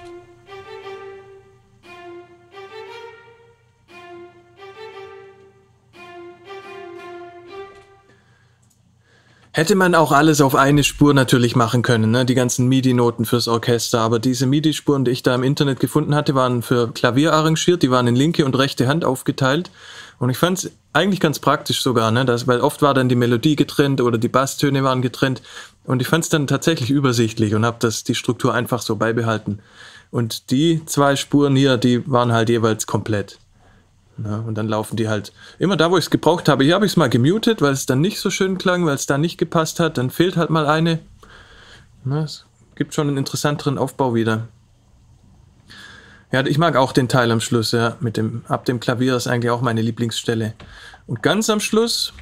Speaker 1: Hätte man auch alles auf eine Spur natürlich machen können, ne? die ganzen MIDI-Noten fürs Orchester, aber diese MIDI-Spuren, die ich da im Internet gefunden hatte, waren für Klavier arrangiert, die waren in linke und rechte Hand aufgeteilt und ich fand es eigentlich ganz praktisch sogar, ne? das, weil oft war dann die Melodie getrennt oder die Basstöne waren getrennt und ich fand es dann tatsächlich übersichtlich und habe die Struktur einfach so beibehalten. Und die zwei Spuren hier, die waren halt jeweils komplett. Ja, und dann laufen die halt immer da, wo ich es gebraucht habe. Hier habe ich es mal gemutet, weil es dann nicht so schön klang, weil es da nicht gepasst hat. Dann fehlt halt mal eine. Ja, es gibt schon einen interessanteren Aufbau wieder. Ja, ich mag auch den Teil am Schluss, ja, mit dem, ab dem Klavier ist eigentlich auch meine Lieblingsstelle. Und ganz am Schluss,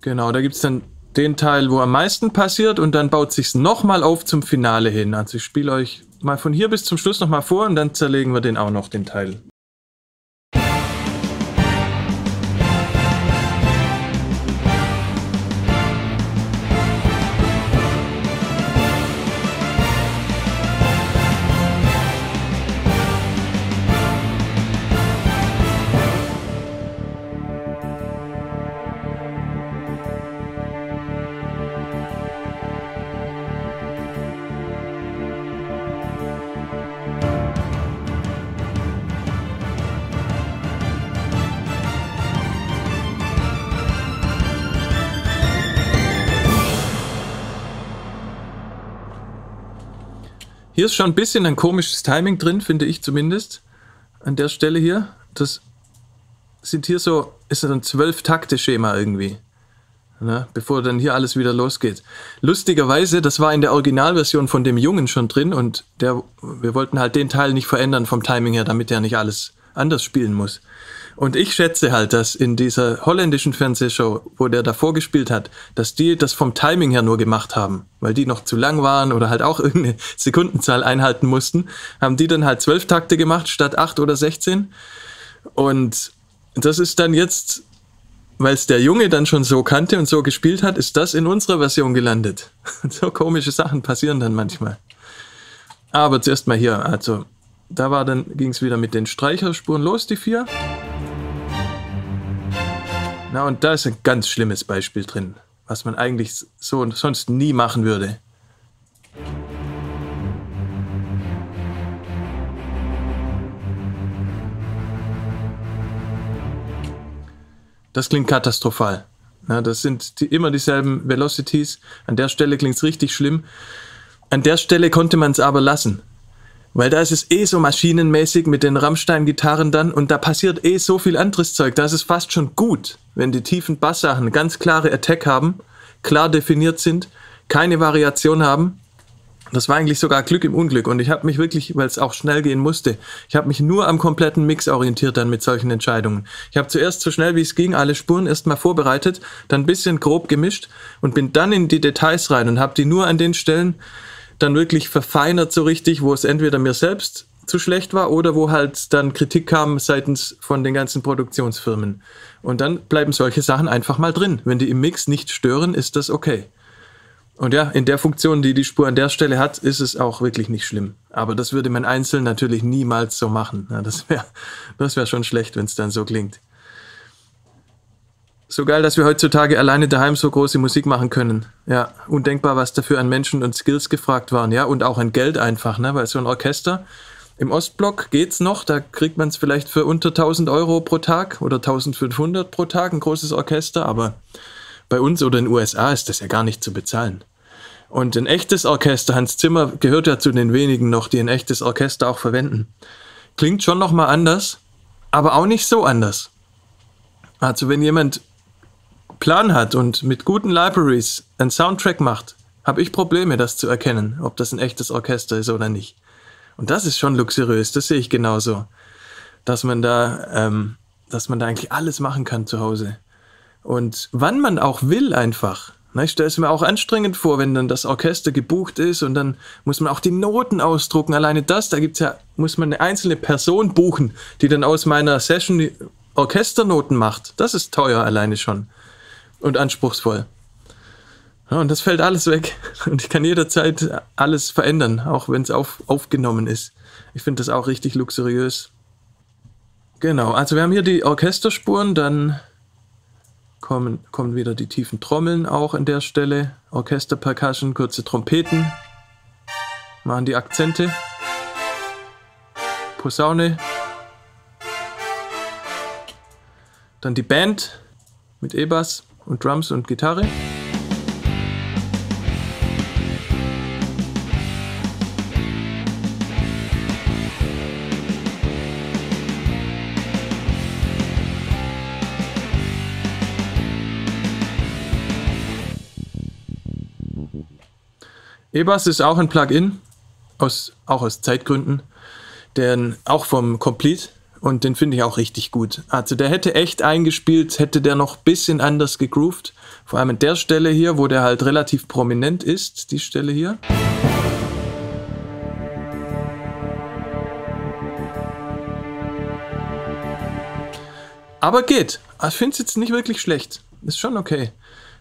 Speaker 1: genau, da gibt es dann den Teil, wo am meisten passiert und dann baut sich's nochmal auf zum Finale hin. Also ich spiele euch mal von hier bis zum Schluss nochmal vor und dann zerlegen wir den auch noch, den Teil. Hier ist schon ein bisschen ein komisches Timing drin, finde ich zumindest. An der Stelle hier. Das sind hier so, ist so ein Zwölf-Takte-Schema irgendwie. Ne, bevor dann hier alles wieder losgeht. Lustigerweise, das war in der Originalversion von dem Jungen schon drin und der, wir wollten halt den Teil nicht verändern vom Timing her, damit er nicht alles anders spielen muss. Und ich schätze halt, dass in dieser holländischen Fernsehshow, wo der davor gespielt hat, dass die das vom Timing her nur gemacht haben, weil die noch zu lang waren oder halt auch irgendeine Sekundenzahl einhalten mussten, haben die dann halt zwölf Takte gemacht statt acht oder sechzehn. Und das ist dann jetzt, weil es der Junge dann schon so kannte und so gespielt hat, ist das in unserer Version gelandet. so komische Sachen passieren dann manchmal. Aber zuerst mal hier, also da war dann, ging es wieder mit den Streicherspuren los, die vier. Na, und da ist ein ganz schlimmes Beispiel drin, was man eigentlich so sonst nie machen würde. Das klingt katastrophal. Na, das sind die, immer dieselben Velocities. An der Stelle klingt es richtig schlimm. An der Stelle konnte man es aber lassen. Weil da ist es eh so maschinenmäßig mit den Rammstein-Gitarren dann und da passiert eh so viel anderes Zeug. Da ist es fast schon gut, wenn die tiefen Basssachen ganz klare Attack haben, klar definiert sind, keine Variation haben. Das war eigentlich sogar Glück im Unglück und ich habe mich wirklich, weil es auch schnell gehen musste, ich habe mich nur am kompletten Mix orientiert dann mit solchen Entscheidungen. Ich habe zuerst so schnell wie es ging alle Spuren erstmal vorbereitet, dann ein bisschen grob gemischt und bin dann in die Details rein und habe die nur an den Stellen dann wirklich verfeinert so richtig, wo es entweder mir selbst zu schlecht war oder wo halt dann Kritik kam seitens von den ganzen Produktionsfirmen. Und dann bleiben solche Sachen einfach mal drin. Wenn die im Mix nicht stören, ist das okay. Und ja, in der Funktion, die die Spur an der Stelle hat, ist es auch wirklich nicht schlimm. Aber das würde man einzeln natürlich niemals so machen. Ja, das wäre das wär schon schlecht, wenn es dann so klingt. So geil, dass wir heutzutage alleine daheim so große Musik machen können. Ja, undenkbar, was dafür an Menschen und Skills gefragt waren. Ja, und auch an Geld einfach, ne? Weil so ein Orchester, im Ostblock geht's noch, da kriegt man es vielleicht für unter 1000 Euro pro Tag oder 1500 pro Tag, ein großes Orchester, aber bei uns oder in den USA ist das ja gar nicht zu bezahlen. Und ein echtes Orchester, Hans Zimmer gehört ja zu den wenigen noch, die ein echtes Orchester auch verwenden. Klingt schon nochmal anders, aber auch nicht so anders. Also wenn jemand Plan hat und mit guten Libraries einen Soundtrack macht, habe ich Probleme, das zu erkennen, ob das ein echtes Orchester ist oder nicht. Und das ist schon luxuriös, das sehe ich genauso. Dass man da, ähm, dass man da eigentlich alles machen kann zu Hause. Und wann man auch will einfach. Ne, ich stelle es mir auch anstrengend vor, wenn dann das Orchester gebucht ist und dann muss man auch die Noten ausdrucken. Alleine das, da gibt's ja, muss man eine einzelne Person buchen, die dann aus meiner Session Orchesternoten macht. Das ist teuer alleine schon. Und anspruchsvoll. Ja, und das fällt alles weg. Und ich kann jederzeit alles verändern, auch wenn es auf, aufgenommen ist. Ich finde das auch richtig luxuriös. Genau, also wir haben hier die Orchesterspuren, dann kommen, kommen wieder die tiefen Trommeln auch an der Stelle. Orchesterpercussion, kurze Trompeten. Machen die Akzente. Posaune. Dann die Band mit E-Bass und Drums und Gitarre. EBAS ist auch ein Plugin, aus, auch aus Zeitgründen, der auch vom Complete und den finde ich auch richtig gut. Also der hätte echt eingespielt, hätte der noch ein bisschen anders gegroovt. Vor allem an der Stelle hier, wo der halt relativ prominent ist, die Stelle hier. Aber geht. Ich finde es jetzt nicht wirklich schlecht. Ist schon okay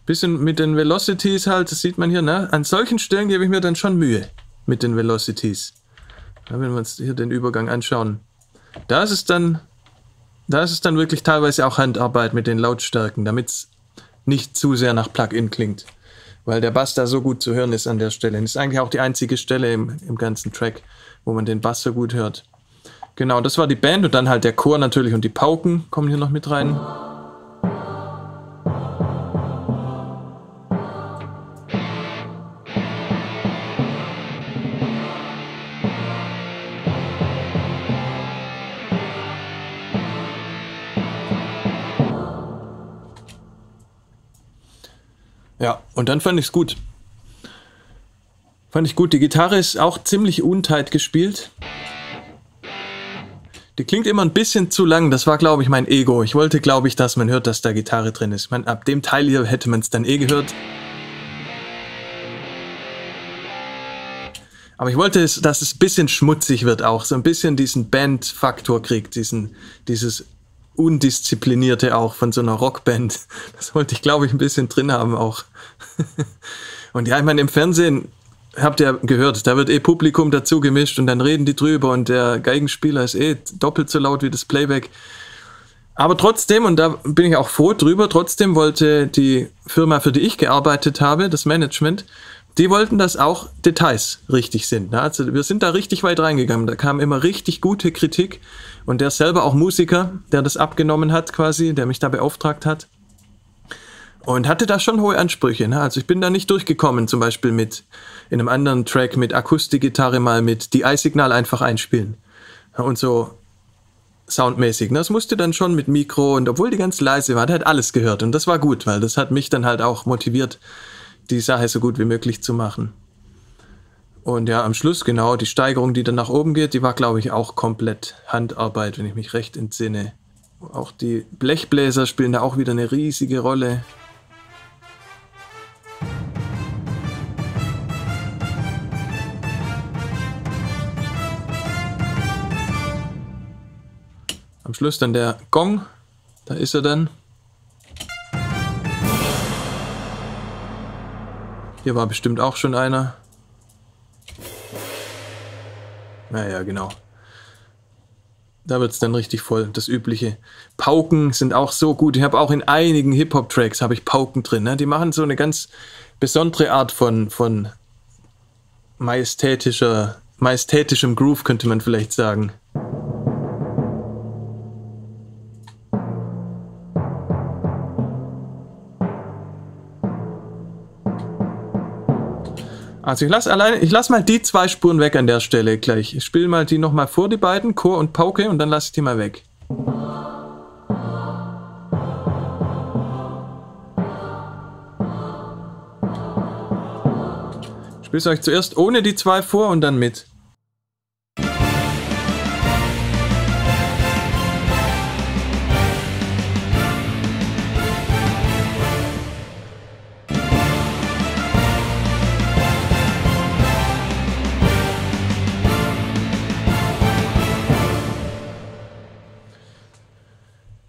Speaker 1: bisschen mit den Velocities halt, das sieht man hier, ne? An solchen Stellen gebe ich mir dann schon Mühe mit den Velocities. Ja, wenn wir uns hier den Übergang anschauen. Da ist es dann, da ist dann wirklich teilweise auch Handarbeit mit den Lautstärken, damit es nicht zu sehr nach Plugin klingt. Weil der Bass da so gut zu hören ist an der Stelle. Das ist eigentlich auch die einzige Stelle im, im ganzen Track, wo man den Bass so gut hört. Genau, das war die Band und dann halt der Chor natürlich und die Pauken kommen hier noch mit rein. Ja, und dann fand ich es gut. Fand ich gut. Die Gitarre ist auch ziemlich untight gespielt. Die klingt immer ein bisschen zu lang. Das war, glaube ich, mein Ego. Ich wollte, glaube ich, dass man hört, dass da Gitarre drin ist. Ich meine, ab dem Teil hier hätte man es dann eh gehört. Aber ich wollte, dass es ein bisschen schmutzig wird auch. So ein bisschen diesen Band-Faktor kriegt. Diesen, dieses Undisziplinierte auch von so einer Rockband. Das wollte ich, glaube ich, ein bisschen drin haben auch. Und ja, ich meine, im Fernsehen habt ihr gehört, da wird eh Publikum dazu gemischt und dann reden die drüber und der Geigenspieler ist eh doppelt so laut wie das Playback. Aber trotzdem, und da bin ich auch froh drüber, trotzdem wollte die Firma, für die ich gearbeitet habe, das Management, die wollten, dass auch Details richtig sind. Also wir sind da richtig weit reingegangen. Da kam immer richtig gute Kritik und der ist selber auch Musiker, der das abgenommen hat quasi, der mich da beauftragt hat. Und hatte da schon hohe Ansprüche. Ne? Also ich bin da nicht durchgekommen, zum Beispiel mit in einem anderen Track mit Akustikgitarre mal mit die signal einfach einspielen. Und so soundmäßig. Ne? Das musste dann schon mit Mikro und obwohl die ganz leise war, der hat alles gehört. Und das war gut, weil das hat mich dann halt auch motiviert, die Sache so gut wie möglich zu machen. Und ja, am Schluss, genau, die Steigerung, die dann nach oben geht, die war, glaube ich, auch komplett Handarbeit, wenn ich mich recht entsinne. Auch die Blechbläser spielen da auch wieder eine riesige Rolle. Am Schluss dann der Gong. Da ist er dann. Hier war bestimmt auch schon einer. Naja, genau. Da wird es dann richtig voll, das übliche. Pauken sind auch so gut. Ich habe auch in einigen Hip-Hop-Tracks habe ich Pauken drin. Ne? Die machen so eine ganz besondere Art von, von majestätischer, majestätischem Groove, könnte man vielleicht sagen. Also ich lasse alleine, ich lasse mal die zwei Spuren weg an der Stelle gleich. Ich spiele mal die nochmal vor, die beiden, Chor und Pauke, und dann lasse ich die mal weg. Es euch zuerst ohne die zwei vor und dann mit.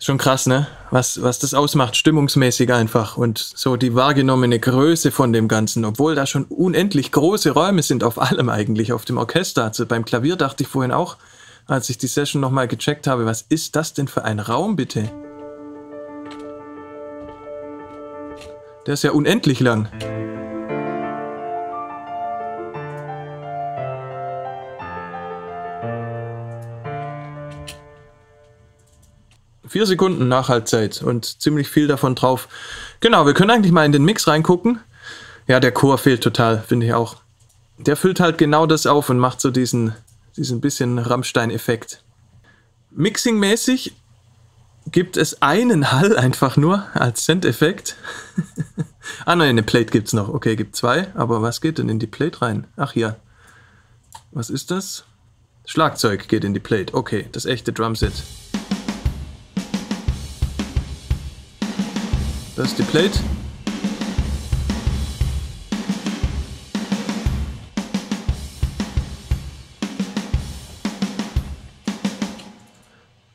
Speaker 1: Schon krass, ne? Was, was das ausmacht, stimmungsmäßig einfach. Und so die wahrgenommene Größe von dem Ganzen, obwohl da schon unendlich große Räume sind auf allem eigentlich, auf dem Orchester. Also beim Klavier dachte ich vorhin auch, als ich die Session nochmal gecheckt habe, was ist das denn für ein Raum, bitte? Der ist ja unendlich lang. Vier Sekunden Nachhaltzeit und ziemlich viel davon drauf. Genau, wir können eigentlich mal in den Mix reingucken. Ja, der Chor fehlt total, finde ich auch. Der füllt halt genau das auf und macht so diesen, diesen bisschen Rammstein-Effekt. Mixing-mäßig gibt es einen Hall einfach nur als Send-Effekt. ah nein, eine Plate gibt es noch. Okay, gibt zwei, aber was geht denn in die Plate rein? Ach hier. Was ist das? Schlagzeug geht in die Plate. Okay, das echte Drumset. Das ist die Plate.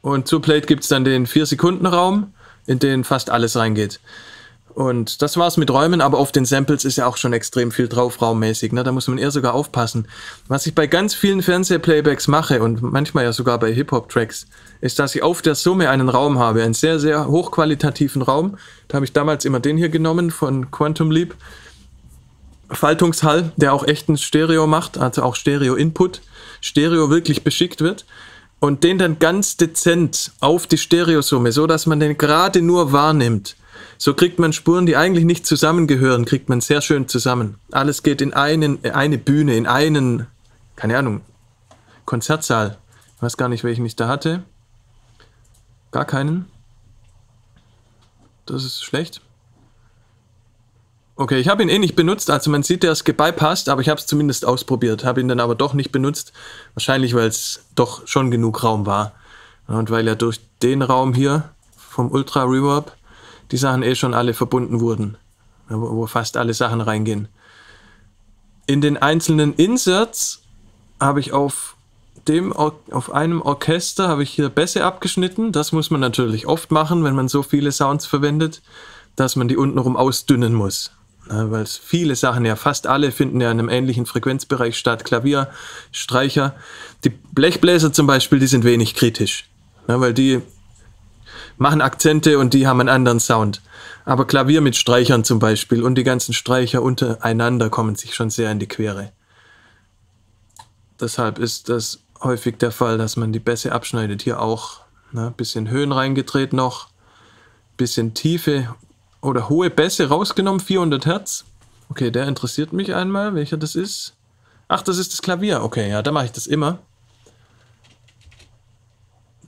Speaker 1: Und zur Plate gibt es dann den 4-Sekunden-Raum, in den fast alles reingeht. Und das war's mit Räumen, aber auf den Samples ist ja auch schon extrem viel drauf, raummäßig. Ne? Da muss man eher sogar aufpassen. Was ich bei ganz vielen Fernsehplaybacks mache und manchmal ja sogar bei Hip-Hop-Tracks, ist, dass ich auf der Summe einen Raum habe, einen sehr, sehr hochqualitativen Raum. Da habe ich damals immer den hier genommen von Quantum Leap. Faltungshall, der auch echten Stereo macht, also auch Stereo-Input, Stereo wirklich beschickt wird und den dann ganz dezent auf die Stereosumme, so dass man den gerade nur wahrnimmt. So kriegt man Spuren, die eigentlich nicht zusammengehören, kriegt man sehr schön zusammen. Alles geht in einen, eine Bühne, in einen, keine Ahnung, Konzertsaal. Ich weiß gar nicht, welchen ich da hatte. Gar keinen. Das ist schlecht. Okay, ich habe ihn eh nicht benutzt, also man sieht, der ist gebypasst, aber ich habe es zumindest ausprobiert, habe ihn dann aber doch nicht benutzt. Wahrscheinlich, weil es doch schon genug Raum war. Und weil er durch den Raum hier vom Ultra Reverb die Sachen eh schon alle verbunden wurden, wo, wo fast alle Sachen reingehen. In den einzelnen Inserts habe ich auf dem auf einem Orchester habe ich hier Bässe abgeschnitten. Das muss man natürlich oft machen, wenn man so viele Sounds verwendet, dass man die untenrum ausdünnen muss. Ja, weil viele Sachen, ja fast alle, finden ja in einem ähnlichen Frequenzbereich statt. Klavier, Streicher. Die Blechbläser zum Beispiel, die sind wenig kritisch. Weil die machen Akzente und die haben einen anderen Sound. Aber Klavier mit Streichern zum Beispiel und die ganzen Streicher untereinander kommen sich schon sehr in die Quere. Deshalb ist das häufig der Fall, dass man die Bässe abschneidet. Hier auch. Ne? Bisschen Höhen reingedreht noch. Bisschen Tiefe oder hohe Bässe rausgenommen. 400 Hertz. Okay, der interessiert mich einmal, welcher das ist. Ach, das ist das Klavier. Okay, ja, da mache ich das immer.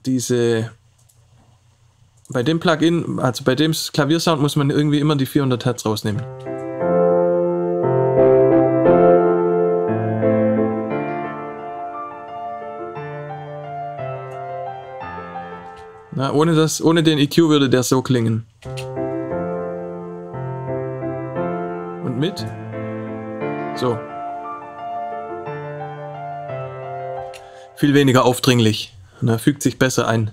Speaker 1: Diese bei dem Plugin, also bei dem Klaviersound, muss man irgendwie immer die 400 Hertz rausnehmen. Na, ohne, das, ohne den EQ würde der so klingen. Und mit? So. Viel weniger aufdringlich. Na, fügt sich besser ein.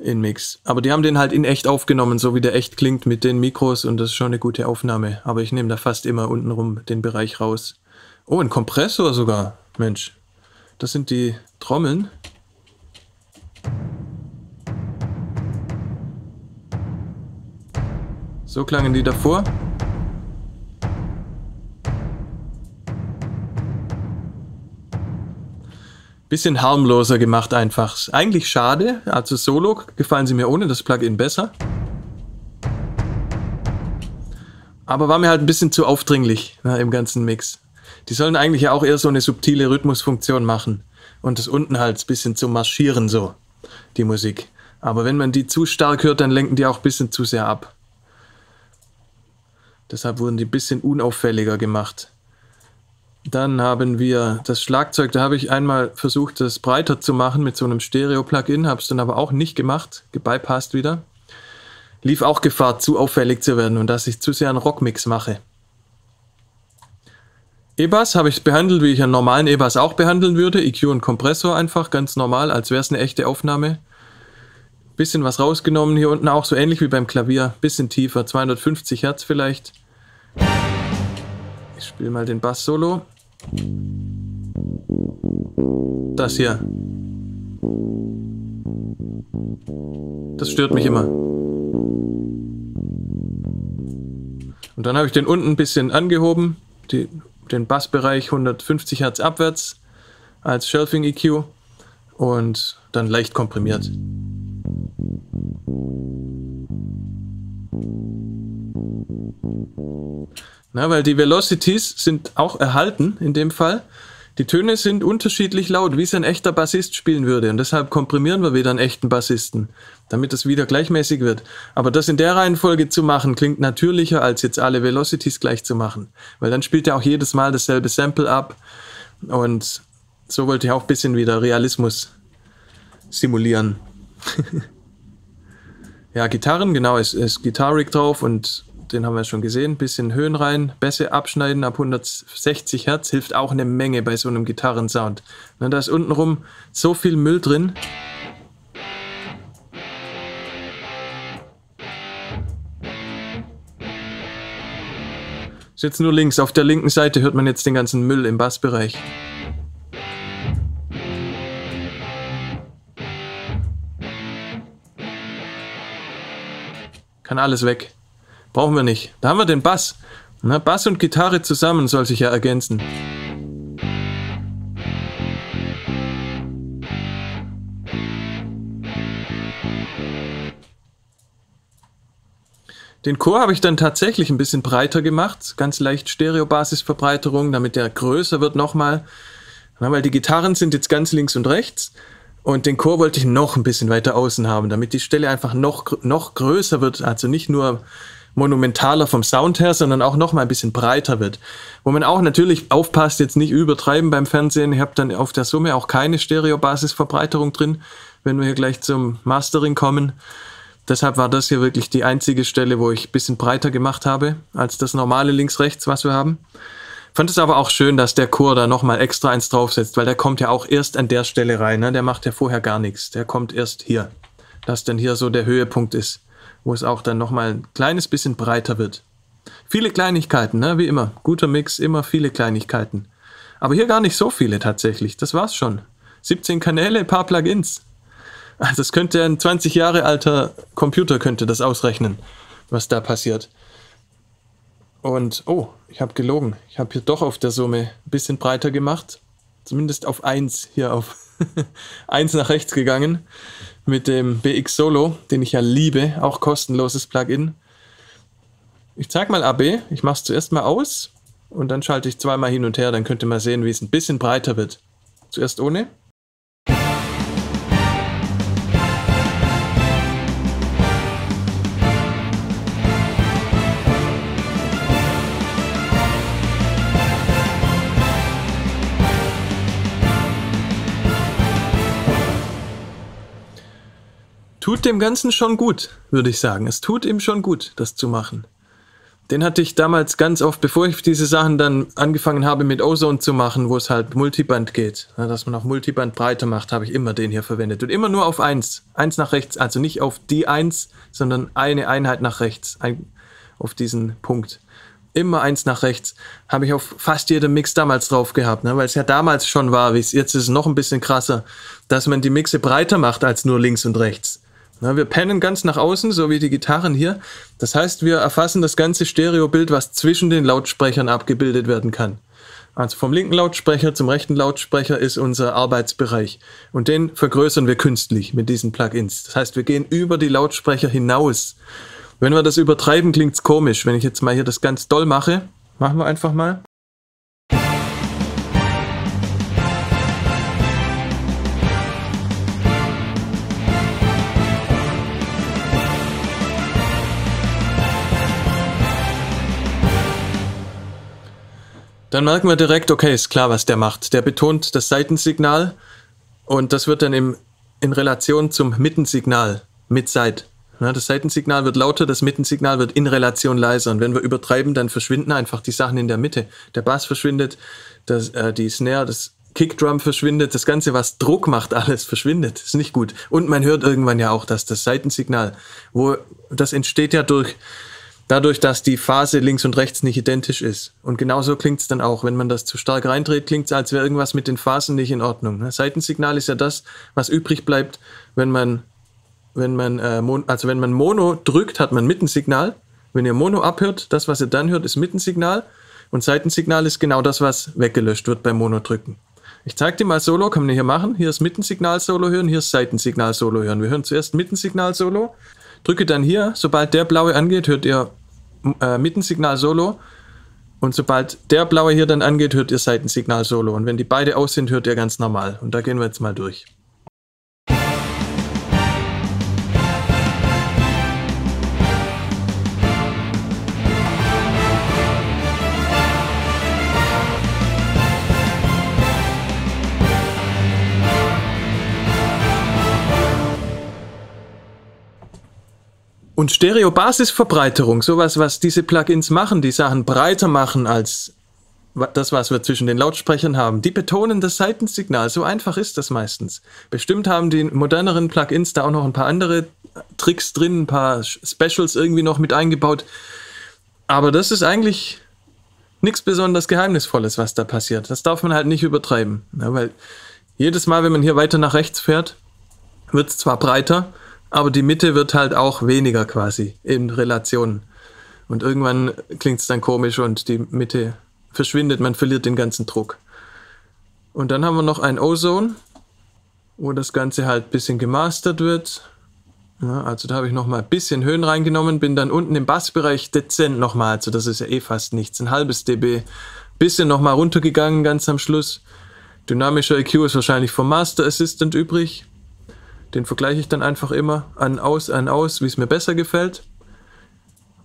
Speaker 1: In Mix. Aber die haben den halt in echt aufgenommen, so wie der echt klingt mit den Mikros und das ist schon eine gute Aufnahme. Aber ich nehme da fast immer untenrum den Bereich raus. Oh, ein Kompressor sogar. Mensch. Das sind die Trommeln. So klangen die davor. Bisschen harmloser gemacht einfach. Eigentlich schade. Also Solo gefallen sie mir ohne das Plugin besser. Aber war mir halt ein bisschen zu aufdringlich na, im ganzen Mix. Die sollen eigentlich ja auch eher so eine subtile Rhythmusfunktion machen. Und das unten halt ein bisschen zu marschieren so, die Musik. Aber wenn man die zu stark hört, dann lenken die auch ein bisschen zu sehr ab. Deshalb wurden die ein bisschen unauffälliger gemacht. Dann haben wir das Schlagzeug, da habe ich einmal versucht, das breiter zu machen mit so einem Stereo-Plugin, habe es dann aber auch nicht gemacht, gebypasst wieder. Lief auch Gefahr, zu auffällig zu werden und dass ich zu sehr einen Rockmix mache. E-Bass habe ich behandelt, wie ich einen normalen E-Bass auch behandeln würde. EQ und Kompressor einfach, ganz normal, als wäre es eine echte Aufnahme. Bisschen was rausgenommen, hier unten auch so ähnlich wie beim Klavier, bisschen tiefer, 250 Hertz vielleicht. Ich spiele mal den Bass Solo. Das hier. Das stört mich immer. Und dann habe ich den unten ein bisschen angehoben, die, den Bassbereich 150 Hertz abwärts als Shelving EQ und dann leicht komprimiert. Na, weil die Velocities sind auch erhalten in dem Fall. Die Töne sind unterschiedlich laut, wie es ein echter Bassist spielen würde. Und deshalb komprimieren wir wieder einen echten Bassisten, damit es wieder gleichmäßig wird. Aber das in der Reihenfolge zu machen, klingt natürlicher, als jetzt alle Velocities gleich zu machen. Weil dann spielt er auch jedes Mal dasselbe Sample ab. Und so wollte ich auch ein bisschen wieder Realismus simulieren. ja, Gitarren, genau, es ist Gitarrig drauf und den haben wir schon gesehen. Bisschen Höhen rein, Bässe abschneiden ab 160 Hertz hilft auch eine Menge bei so einem Gitarrensound. da ist untenrum so viel Müll drin. Ist jetzt nur links. Auf der linken Seite hört man jetzt den ganzen Müll im Bassbereich. Kann alles weg. Brauchen wir nicht. Da haben wir den Bass. Na, Bass und Gitarre zusammen soll sich ja ergänzen. Den Chor habe ich dann tatsächlich ein bisschen breiter gemacht, ganz leicht Stereobasisverbreiterung, damit der größer wird nochmal. Weil die Gitarren sind jetzt ganz links und rechts und den Chor wollte ich noch ein bisschen weiter außen haben, damit die Stelle einfach noch, noch größer wird, also nicht nur monumentaler vom Sound her, sondern auch noch mal ein bisschen breiter wird. Wo man auch natürlich aufpasst, jetzt nicht übertreiben beim Fernsehen. Ich habe dann auf der Summe auch keine Stereo-Basisverbreiterung drin, wenn wir hier gleich zum Mastering kommen. Deshalb war das hier wirklich die einzige Stelle, wo ich ein bisschen breiter gemacht habe, als das normale links-rechts, was wir haben. Fand es aber auch schön, dass der Chor da nochmal extra eins draufsetzt, weil der kommt ja auch erst an der Stelle rein. Ne? Der macht ja vorher gar nichts. Der kommt erst hier. Dass dann hier so der Höhepunkt ist wo es auch dann nochmal ein kleines bisschen breiter wird. Viele Kleinigkeiten, ne? wie immer. Guter Mix, immer viele Kleinigkeiten. Aber hier gar nicht so viele tatsächlich. Das war's schon. 17 Kanäle, paar Plugins. Also das könnte ein 20 Jahre alter Computer könnte das ausrechnen, was da passiert. Und, oh, ich habe gelogen. Ich habe hier doch auf der Summe ein bisschen breiter gemacht. Zumindest auf 1 hier auf 1 nach rechts gegangen mit dem BX Solo, den ich ja liebe, auch kostenloses Plugin. Ich zeige mal AB, ich mache es zuerst mal aus und dann schalte ich zweimal hin und her, dann könnt ihr mal sehen, wie es ein bisschen breiter wird. Zuerst ohne. Tut dem Ganzen schon gut, würde ich sagen. Es tut ihm schon gut, das zu machen. Den hatte ich damals ganz oft, bevor ich diese Sachen dann angefangen habe mit Ozone zu machen, wo es halt Multiband geht, dass man auch Multiband breiter macht, habe ich immer den hier verwendet. Und immer nur auf eins. Eins nach rechts, also nicht auf die eins, sondern eine Einheit nach rechts, ein, auf diesen Punkt. Immer eins nach rechts. Habe ich auf fast jedem Mix damals drauf gehabt, ne? weil es ja damals schon war, wie es jetzt ist noch ein bisschen krasser, dass man die Mixe breiter macht als nur links und rechts. Na, wir pennen ganz nach außen, so wie die Gitarren hier. Das heißt, wir erfassen das ganze Stereobild, was zwischen den Lautsprechern abgebildet werden kann. Also vom linken Lautsprecher zum rechten Lautsprecher ist unser Arbeitsbereich. Und den vergrößern wir künstlich mit diesen Plugins. Das heißt, wir gehen über die Lautsprecher hinaus. Wenn wir das übertreiben, klingt's komisch. Wenn ich jetzt mal hier das ganz doll mache, machen wir einfach mal. Dann merken wir direkt, okay, ist klar, was der macht. Der betont das Seitensignal und das wird dann im, in Relation zum Mittensignal mit Seit. Ja, das Seitensignal wird lauter, das Mittensignal wird in Relation leiser. Und wenn wir übertreiben, dann verschwinden einfach die Sachen in der Mitte. Der Bass verschwindet, das, äh, die Snare, das Kickdrum verschwindet, das Ganze, was Druck macht, alles verschwindet. Ist nicht gut. Und man hört irgendwann ja auch, dass das Seitensignal, wo das entsteht ja durch dadurch, dass die Phase links und rechts nicht identisch ist. Und genauso klingt es dann auch. Wenn man das zu stark reindreht, klingt es, als wäre irgendwas mit den Phasen nicht in Ordnung. Ne? Seitensignal ist ja das, was übrig bleibt, wenn man, wenn man, äh, also wenn man Mono drückt, hat man Mittensignal. Wenn ihr Mono abhört, das, was ihr dann hört, ist Mittensignal. Und Seitensignal ist genau das, was weggelöscht wird beim Mono drücken. Ich zeige dir mal Solo, kann man hier machen. Hier ist Mittensignal Solo hören, hier ist Seitensignal Solo hören. Wir hören zuerst Mittensignal Solo. Drücke dann hier, sobald der blaue angeht, hört ihr äh, Mittensignal Solo. Und sobald der blaue hier dann angeht, hört ihr Seitensignal Solo. Und wenn die beide aus sind, hört ihr ganz normal. Und da gehen wir jetzt mal durch. Und Stereo-Basisverbreiterung, sowas, was diese Plugins machen, die Sachen breiter machen als das, was wir zwischen den Lautsprechern haben, die betonen das Seitensignal. So einfach ist das meistens. Bestimmt haben die moderneren Plugins da auch noch ein paar andere Tricks drin, ein paar Specials irgendwie noch mit eingebaut. Aber das ist eigentlich nichts besonders Geheimnisvolles, was da passiert. Das darf man halt nicht übertreiben. Ja, weil jedes Mal, wenn man hier weiter nach rechts fährt, wird es zwar breiter, aber die Mitte wird halt auch weniger quasi in Relation. Und irgendwann klingt es dann komisch und die Mitte verschwindet, man verliert den ganzen Druck. Und dann haben wir noch ein Ozone, wo das Ganze halt ein bisschen gemastert wird. Ja, also da habe ich nochmal ein bisschen Höhen reingenommen, bin dann unten im Bassbereich dezent nochmal, also das ist ja eh fast nichts, ein halbes dB. Bisschen nochmal runtergegangen ganz am Schluss. Dynamischer EQ ist wahrscheinlich vom Master Assistant übrig. Den vergleiche ich dann einfach immer an aus, an aus, wie es mir besser gefällt.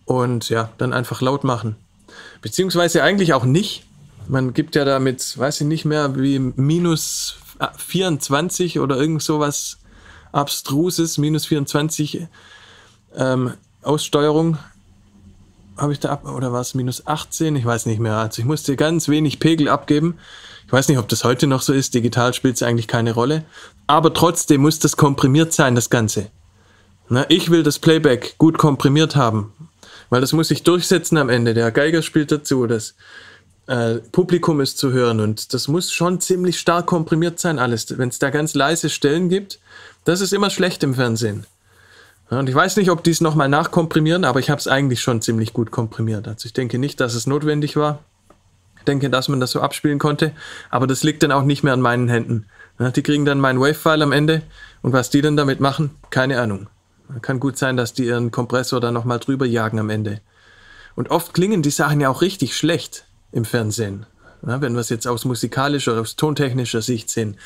Speaker 1: Und ja, dann einfach laut machen. Beziehungsweise eigentlich auch nicht. Man gibt ja damit, weiß ich nicht mehr, wie minus 24 oder irgend sowas abstruses, minus 24 ähm, Aussteuerung habe ich da ab, oder war es minus 18? Ich weiß nicht mehr. Also ich musste ganz wenig Pegel abgeben. Ich weiß nicht, ob das heute noch so ist. Digital spielt es eigentlich keine Rolle. Aber trotzdem muss das komprimiert sein, das Ganze. Na, ich will das Playback gut komprimiert haben, weil das muss sich durchsetzen am Ende. Der Geiger spielt dazu, das äh, Publikum ist zu hören und das muss schon ziemlich stark komprimiert sein, alles. Wenn es da ganz leise Stellen gibt, das ist immer schlecht im Fernsehen. Und ich weiß nicht, ob die es nochmal nachkomprimieren, aber ich habe es eigentlich schon ziemlich gut komprimiert. Also ich denke nicht, dass es notwendig war. Denke, dass man das so abspielen konnte, aber das liegt dann auch nicht mehr an meinen Händen. Die kriegen dann meinen Wave-File am Ende und was die dann damit machen, keine Ahnung. Kann gut sein, dass die ihren Kompressor da nochmal drüber jagen am Ende. Und oft klingen die Sachen ja auch richtig schlecht im Fernsehen. Wenn wir es jetzt aus musikalischer, aus tontechnischer Sicht sehen.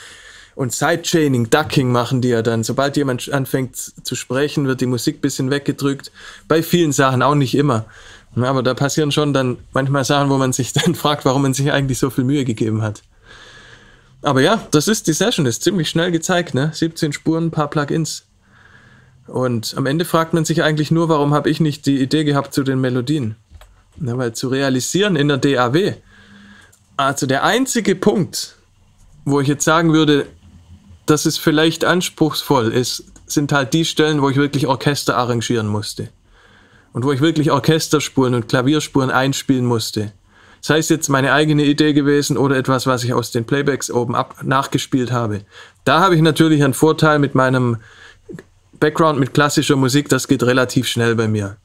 Speaker 1: Und Sidechaining, Ducking machen die ja dann. Sobald jemand anfängt zu sprechen, wird die Musik ein bisschen weggedrückt. Bei vielen Sachen auch nicht immer. Aber da passieren schon dann manchmal Sachen, wo man sich dann fragt, warum man sich eigentlich so viel Mühe gegeben hat. Aber ja, das ist die Session, ist ziemlich schnell gezeigt, ne? 17 Spuren, ein paar Plugins. Und am Ende fragt man sich eigentlich nur, warum habe ich nicht die Idee gehabt zu den Melodien? Ne, weil zu realisieren in der DAW, also der einzige Punkt, wo ich jetzt sagen würde, dass es vielleicht anspruchsvoll ist, sind halt die Stellen, wo ich wirklich Orchester arrangieren musste. Und wo ich wirklich Orchesterspuren und Klavierspuren einspielen musste. Sei es jetzt meine eigene Idee gewesen oder etwas, was ich aus den Playbacks oben ab nachgespielt habe. Da habe ich natürlich einen Vorteil mit meinem Background mit klassischer Musik, das geht relativ schnell bei mir.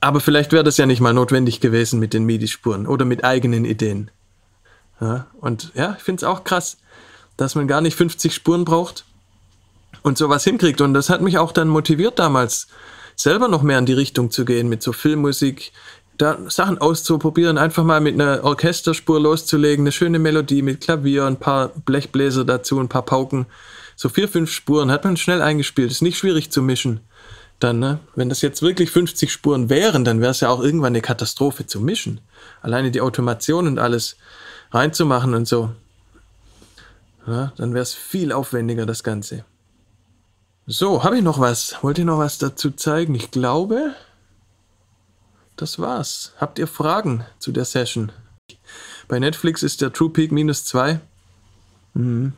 Speaker 1: Aber vielleicht wäre das ja nicht mal notwendig gewesen mit den MIDI-Spuren oder mit eigenen Ideen. Ja, und ja, ich finde es auch krass, dass man gar nicht 50 Spuren braucht und sowas hinkriegt. Und das hat mich auch dann motiviert damals, selber noch mehr in die Richtung zu gehen, mit so Filmmusik, da Sachen auszuprobieren, einfach mal mit einer Orchesterspur loszulegen, eine schöne Melodie mit Klavier, ein paar Blechbläser dazu, ein paar Pauken. So vier, fünf Spuren hat man schnell eingespielt. Ist nicht schwierig zu mischen. Dann, ne? Wenn das jetzt wirklich 50 Spuren wären, dann wäre es ja auch irgendwann eine Katastrophe zu mischen. Alleine die Automation und alles reinzumachen und so. Ja, dann wäre es viel aufwendiger, das Ganze. So, habe ich noch was? Wollt ihr noch was dazu zeigen? Ich glaube, das war's. Habt ihr Fragen zu der Session? Bei Netflix ist der True Peak minus 2. Mhm.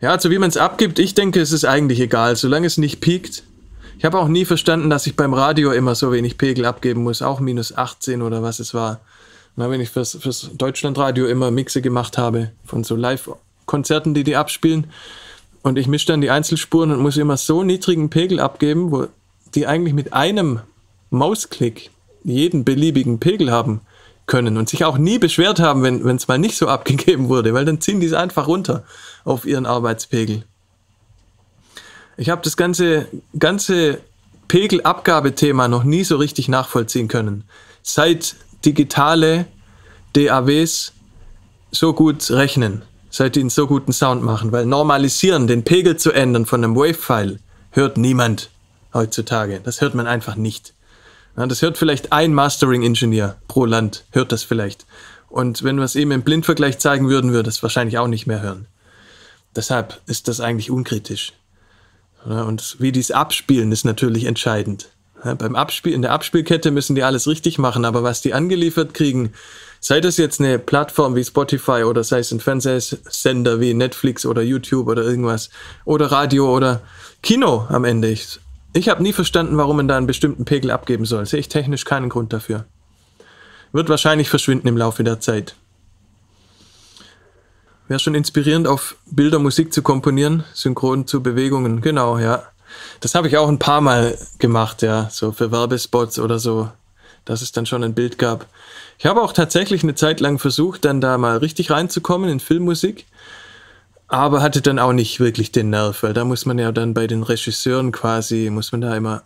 Speaker 1: Ja, also wie man es abgibt, ich denke, es ist eigentlich egal, solange es nicht piekt. Ich habe auch nie verstanden, dass ich beim Radio immer so wenig Pegel abgeben muss, auch minus 18 oder was es war. Na, wenn ich fürs, fürs Deutschlandradio immer Mixe gemacht habe von so Live-Konzerten, die die abspielen. Und ich mische dann die Einzelspuren und muss immer so niedrigen Pegel abgeben, wo die eigentlich mit einem Mausklick jeden beliebigen Pegel haben können und sich auch nie beschwert haben, wenn es mal nicht so abgegeben wurde, weil dann ziehen die es einfach runter auf ihren Arbeitspegel. Ich habe das ganze, ganze Pegelabgabethema noch nie so richtig nachvollziehen können. Seit digitale DAWs so gut rechnen, seit die einen so guten Sound machen, weil normalisieren, den Pegel zu ändern von einem Wave-File, hört niemand heutzutage. Das hört man einfach nicht. Ja, das hört vielleicht ein Mastering-Ingenieur pro Land, hört das vielleicht. Und wenn wir es eben im Blindvergleich zeigen würden, würde es wahrscheinlich auch nicht mehr hören. Deshalb ist das eigentlich unkritisch. Und wie die es abspielen, ist natürlich entscheidend. Beim Abspiel, in der Abspielkette müssen die alles richtig machen, aber was die angeliefert kriegen, sei das jetzt eine Plattform wie Spotify oder sei es ein Fernsehsender wie Netflix oder YouTube oder irgendwas oder Radio oder Kino am Ende. Ich, ich habe nie verstanden, warum man da einen bestimmten Pegel abgeben soll. Sehe ich technisch keinen Grund dafür. Wird wahrscheinlich verschwinden im Laufe der Zeit. Wäre schon inspirierend, auf Bilder Musik zu komponieren, synchron zu Bewegungen. Genau, ja. Das habe ich auch ein paar Mal gemacht, ja, so für Werbespots oder so, dass es dann schon ein Bild gab. Ich habe auch tatsächlich eine Zeit lang versucht, dann da mal richtig reinzukommen in Filmmusik aber hatte dann auch nicht wirklich den Nerv, weil da muss man ja dann bei den Regisseuren quasi, muss man da immer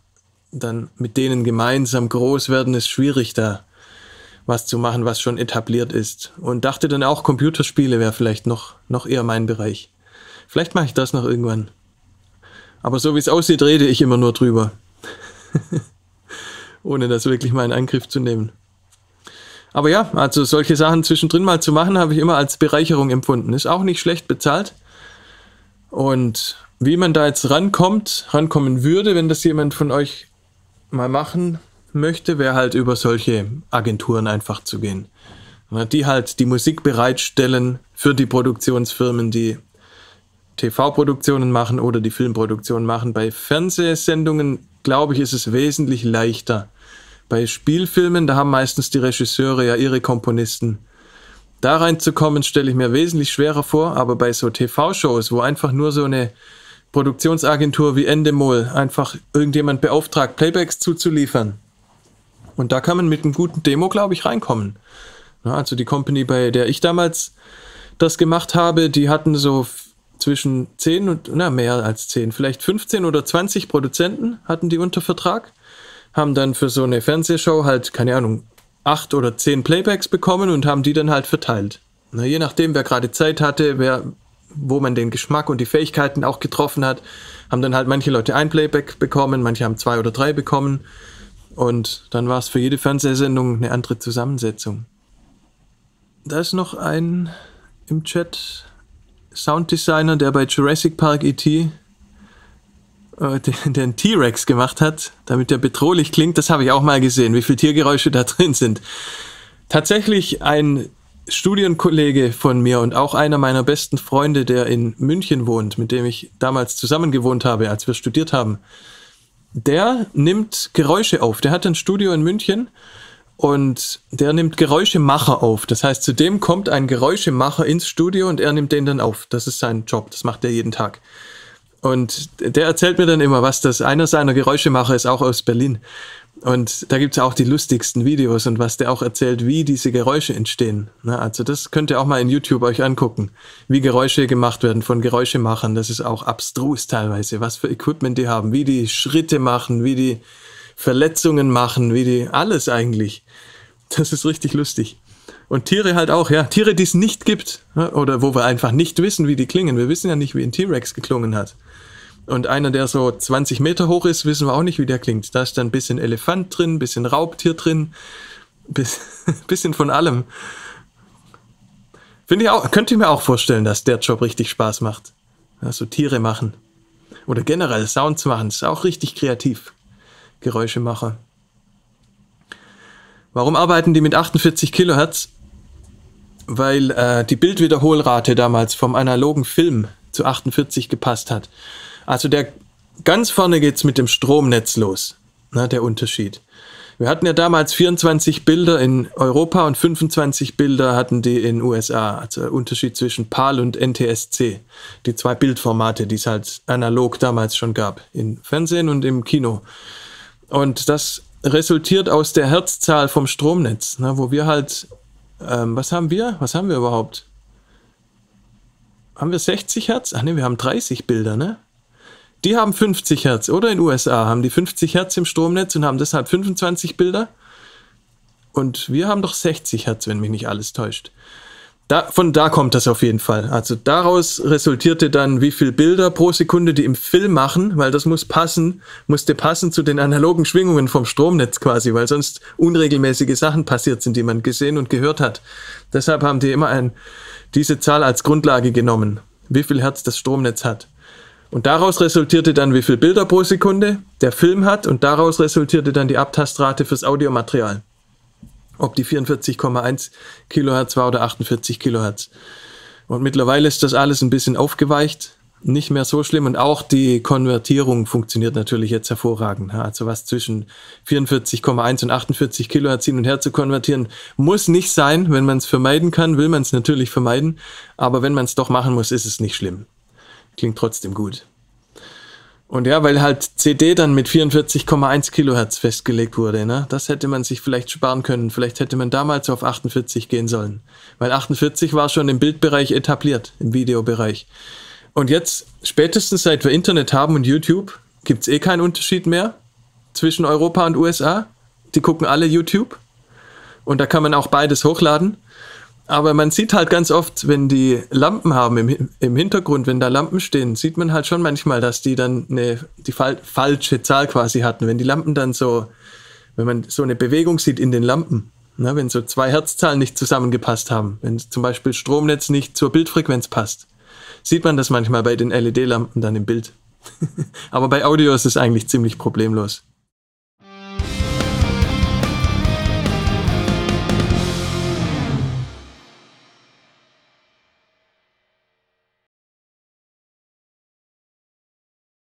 Speaker 1: dann mit denen gemeinsam groß werden, ist schwierig da was zu machen, was schon etabliert ist. Und dachte dann auch, Computerspiele wäre vielleicht noch, noch eher mein Bereich. Vielleicht mache ich das noch irgendwann. Aber so wie es aussieht, rede ich immer nur drüber. Ohne das wirklich mal in Angriff zu nehmen. Aber ja, also solche Sachen zwischendrin mal zu machen, habe ich immer als Bereicherung empfunden. Ist auch nicht schlecht bezahlt. Und wie man da jetzt rankommt, rankommen würde, wenn das jemand von euch mal machen möchte, wäre halt über solche Agenturen einfach zu gehen. Die halt die Musik bereitstellen für die Produktionsfirmen, die TV-Produktionen machen oder die Filmproduktion machen. Bei Fernsehsendungen, glaube ich, ist es wesentlich leichter bei Spielfilmen, da haben meistens die Regisseure ja ihre Komponisten. Da reinzukommen, stelle ich mir wesentlich schwerer vor, aber bei so TV-Shows, wo einfach nur so eine Produktionsagentur wie Endemol einfach irgendjemand beauftragt, Playbacks zuzuliefern. Und da kann man mit einem guten Demo, glaube ich, reinkommen. Also die Company, bei der ich damals das gemacht habe, die hatten so zwischen 10 und, na, mehr als 10, vielleicht 15 oder 20 Produzenten hatten die unter Vertrag haben dann für so eine Fernsehshow halt, keine Ahnung, acht oder zehn Playbacks bekommen und haben die dann halt verteilt. Na, je nachdem, wer gerade Zeit hatte, wer, wo man den Geschmack und die Fähigkeiten auch getroffen hat, haben dann halt manche Leute ein Playback bekommen, manche haben zwei oder drei bekommen. Und dann war es für jede Fernsehsendung eine andere Zusammensetzung. Da ist noch ein im Chat Sounddesigner, der bei Jurassic Park ET äh, den, T-Rex gemacht hat, damit der bedrohlich klingt. Das habe ich auch mal gesehen, wie viele Tiergeräusche da drin sind. Tatsächlich ein Studienkollege von mir und auch einer meiner besten Freunde, der in München wohnt, mit dem ich damals zusammen gewohnt habe, als wir studiert haben, der nimmt Geräusche auf. Der hat ein Studio in München und der nimmt Geräuschemacher auf. Das heißt, zu dem kommt ein Geräuschemacher ins Studio und er nimmt den dann auf. Das ist sein Job. Das macht er jeden Tag. Und der erzählt mir dann immer, was das. Einer seiner Geräuschemacher ist auch aus Berlin. Und da gibt's auch die lustigsten Videos und was der auch erzählt, wie diese Geräusche entstehen. Na, also das könnt ihr auch mal in YouTube euch angucken, wie Geräusche gemacht werden von Geräuschemachern. Das ist auch abstrus teilweise, was für Equipment die haben, wie die Schritte machen, wie die Verletzungen machen, wie die alles eigentlich. Das ist richtig lustig. Und Tiere halt auch, ja. Tiere, die es nicht gibt. Oder wo wir einfach nicht wissen, wie die klingen. Wir wissen ja nicht, wie ein T-Rex geklungen hat. Und einer, der so 20 Meter hoch ist, wissen wir auch nicht, wie der klingt. Da ist dann ein bisschen Elefant drin, ein bisschen Raubtier drin, ein bisschen von allem. Finde ich auch, könnte ich mir auch vorstellen, dass der Job richtig Spaß macht. Also Tiere machen. Oder generell Sounds machen, ist auch richtig kreativ. Geräuschemacher. Warum arbeiten die mit 48 Kilohertz? Weil äh, die Bildwiederholrate damals vom analogen Film zu 48 gepasst hat. Also der ganz vorne geht's mit dem Stromnetz los. Na, der Unterschied. Wir hatten ja damals 24 Bilder in Europa und 25 Bilder hatten die in USA. Also Unterschied zwischen PAL und NTSC. Die zwei Bildformate, die es halt analog damals schon gab. Im Fernsehen und im Kino. Und das resultiert aus der Herzzahl vom Stromnetz, ne, wo wir halt, ähm, was haben wir? Was haben wir überhaupt? Haben wir 60 Hertz? Ach ne, wir haben 30 Bilder, ne? Die haben 50 Hertz, oder in USA haben die 50 Hertz im Stromnetz und haben deshalb 25 Bilder. Und wir haben doch 60 Hertz, wenn mich nicht alles täuscht. Da, von da kommt das auf jeden Fall. Also daraus resultierte dann, wie viel Bilder pro Sekunde die im Film machen, weil das muss passen, musste passen zu den analogen Schwingungen vom Stromnetz quasi, weil sonst unregelmäßige Sachen passiert sind, die man gesehen und gehört hat. Deshalb haben die immer ein, diese Zahl als Grundlage genommen, wie viel Hertz das Stromnetz hat. Und daraus resultierte dann, wie viel Bilder pro Sekunde der Film hat und daraus resultierte dann die Abtastrate fürs Audiomaterial. Ob die 44,1 Kilohertz war oder 48 Kilohertz. Und mittlerweile ist das alles ein bisschen aufgeweicht, nicht mehr so schlimm und auch die Konvertierung funktioniert natürlich jetzt hervorragend. Also was zwischen 44,1 und 48 Kilohertz hin und her zu konvertieren, muss nicht sein. Wenn man es vermeiden kann, will man es natürlich vermeiden. Aber wenn man es doch machen muss, ist es nicht schlimm klingt trotzdem gut. Und ja, weil halt CD dann mit 44,1 Kilohertz festgelegt wurde, ne? Das hätte man sich vielleicht sparen können. Vielleicht hätte man damals auf 48 gehen sollen. Weil 48 war schon im Bildbereich etabliert, im Videobereich. Und jetzt, spätestens seit wir Internet haben und YouTube, gibt's eh keinen Unterschied mehr zwischen Europa und USA. Die gucken alle YouTube. Und da kann man auch beides hochladen. Aber man sieht halt ganz oft, wenn die Lampen haben im, im Hintergrund, wenn da Lampen stehen, sieht man halt schon manchmal, dass die dann eine, die fal falsche Zahl quasi hatten. Wenn die Lampen dann so, wenn man so eine Bewegung sieht in den Lampen, ne, wenn so zwei Herzzahlen nicht zusammengepasst haben, wenn zum Beispiel Stromnetz nicht zur Bildfrequenz passt, sieht man das manchmal bei den LED-Lampen dann im Bild. Aber bei Audio ist es eigentlich ziemlich problemlos.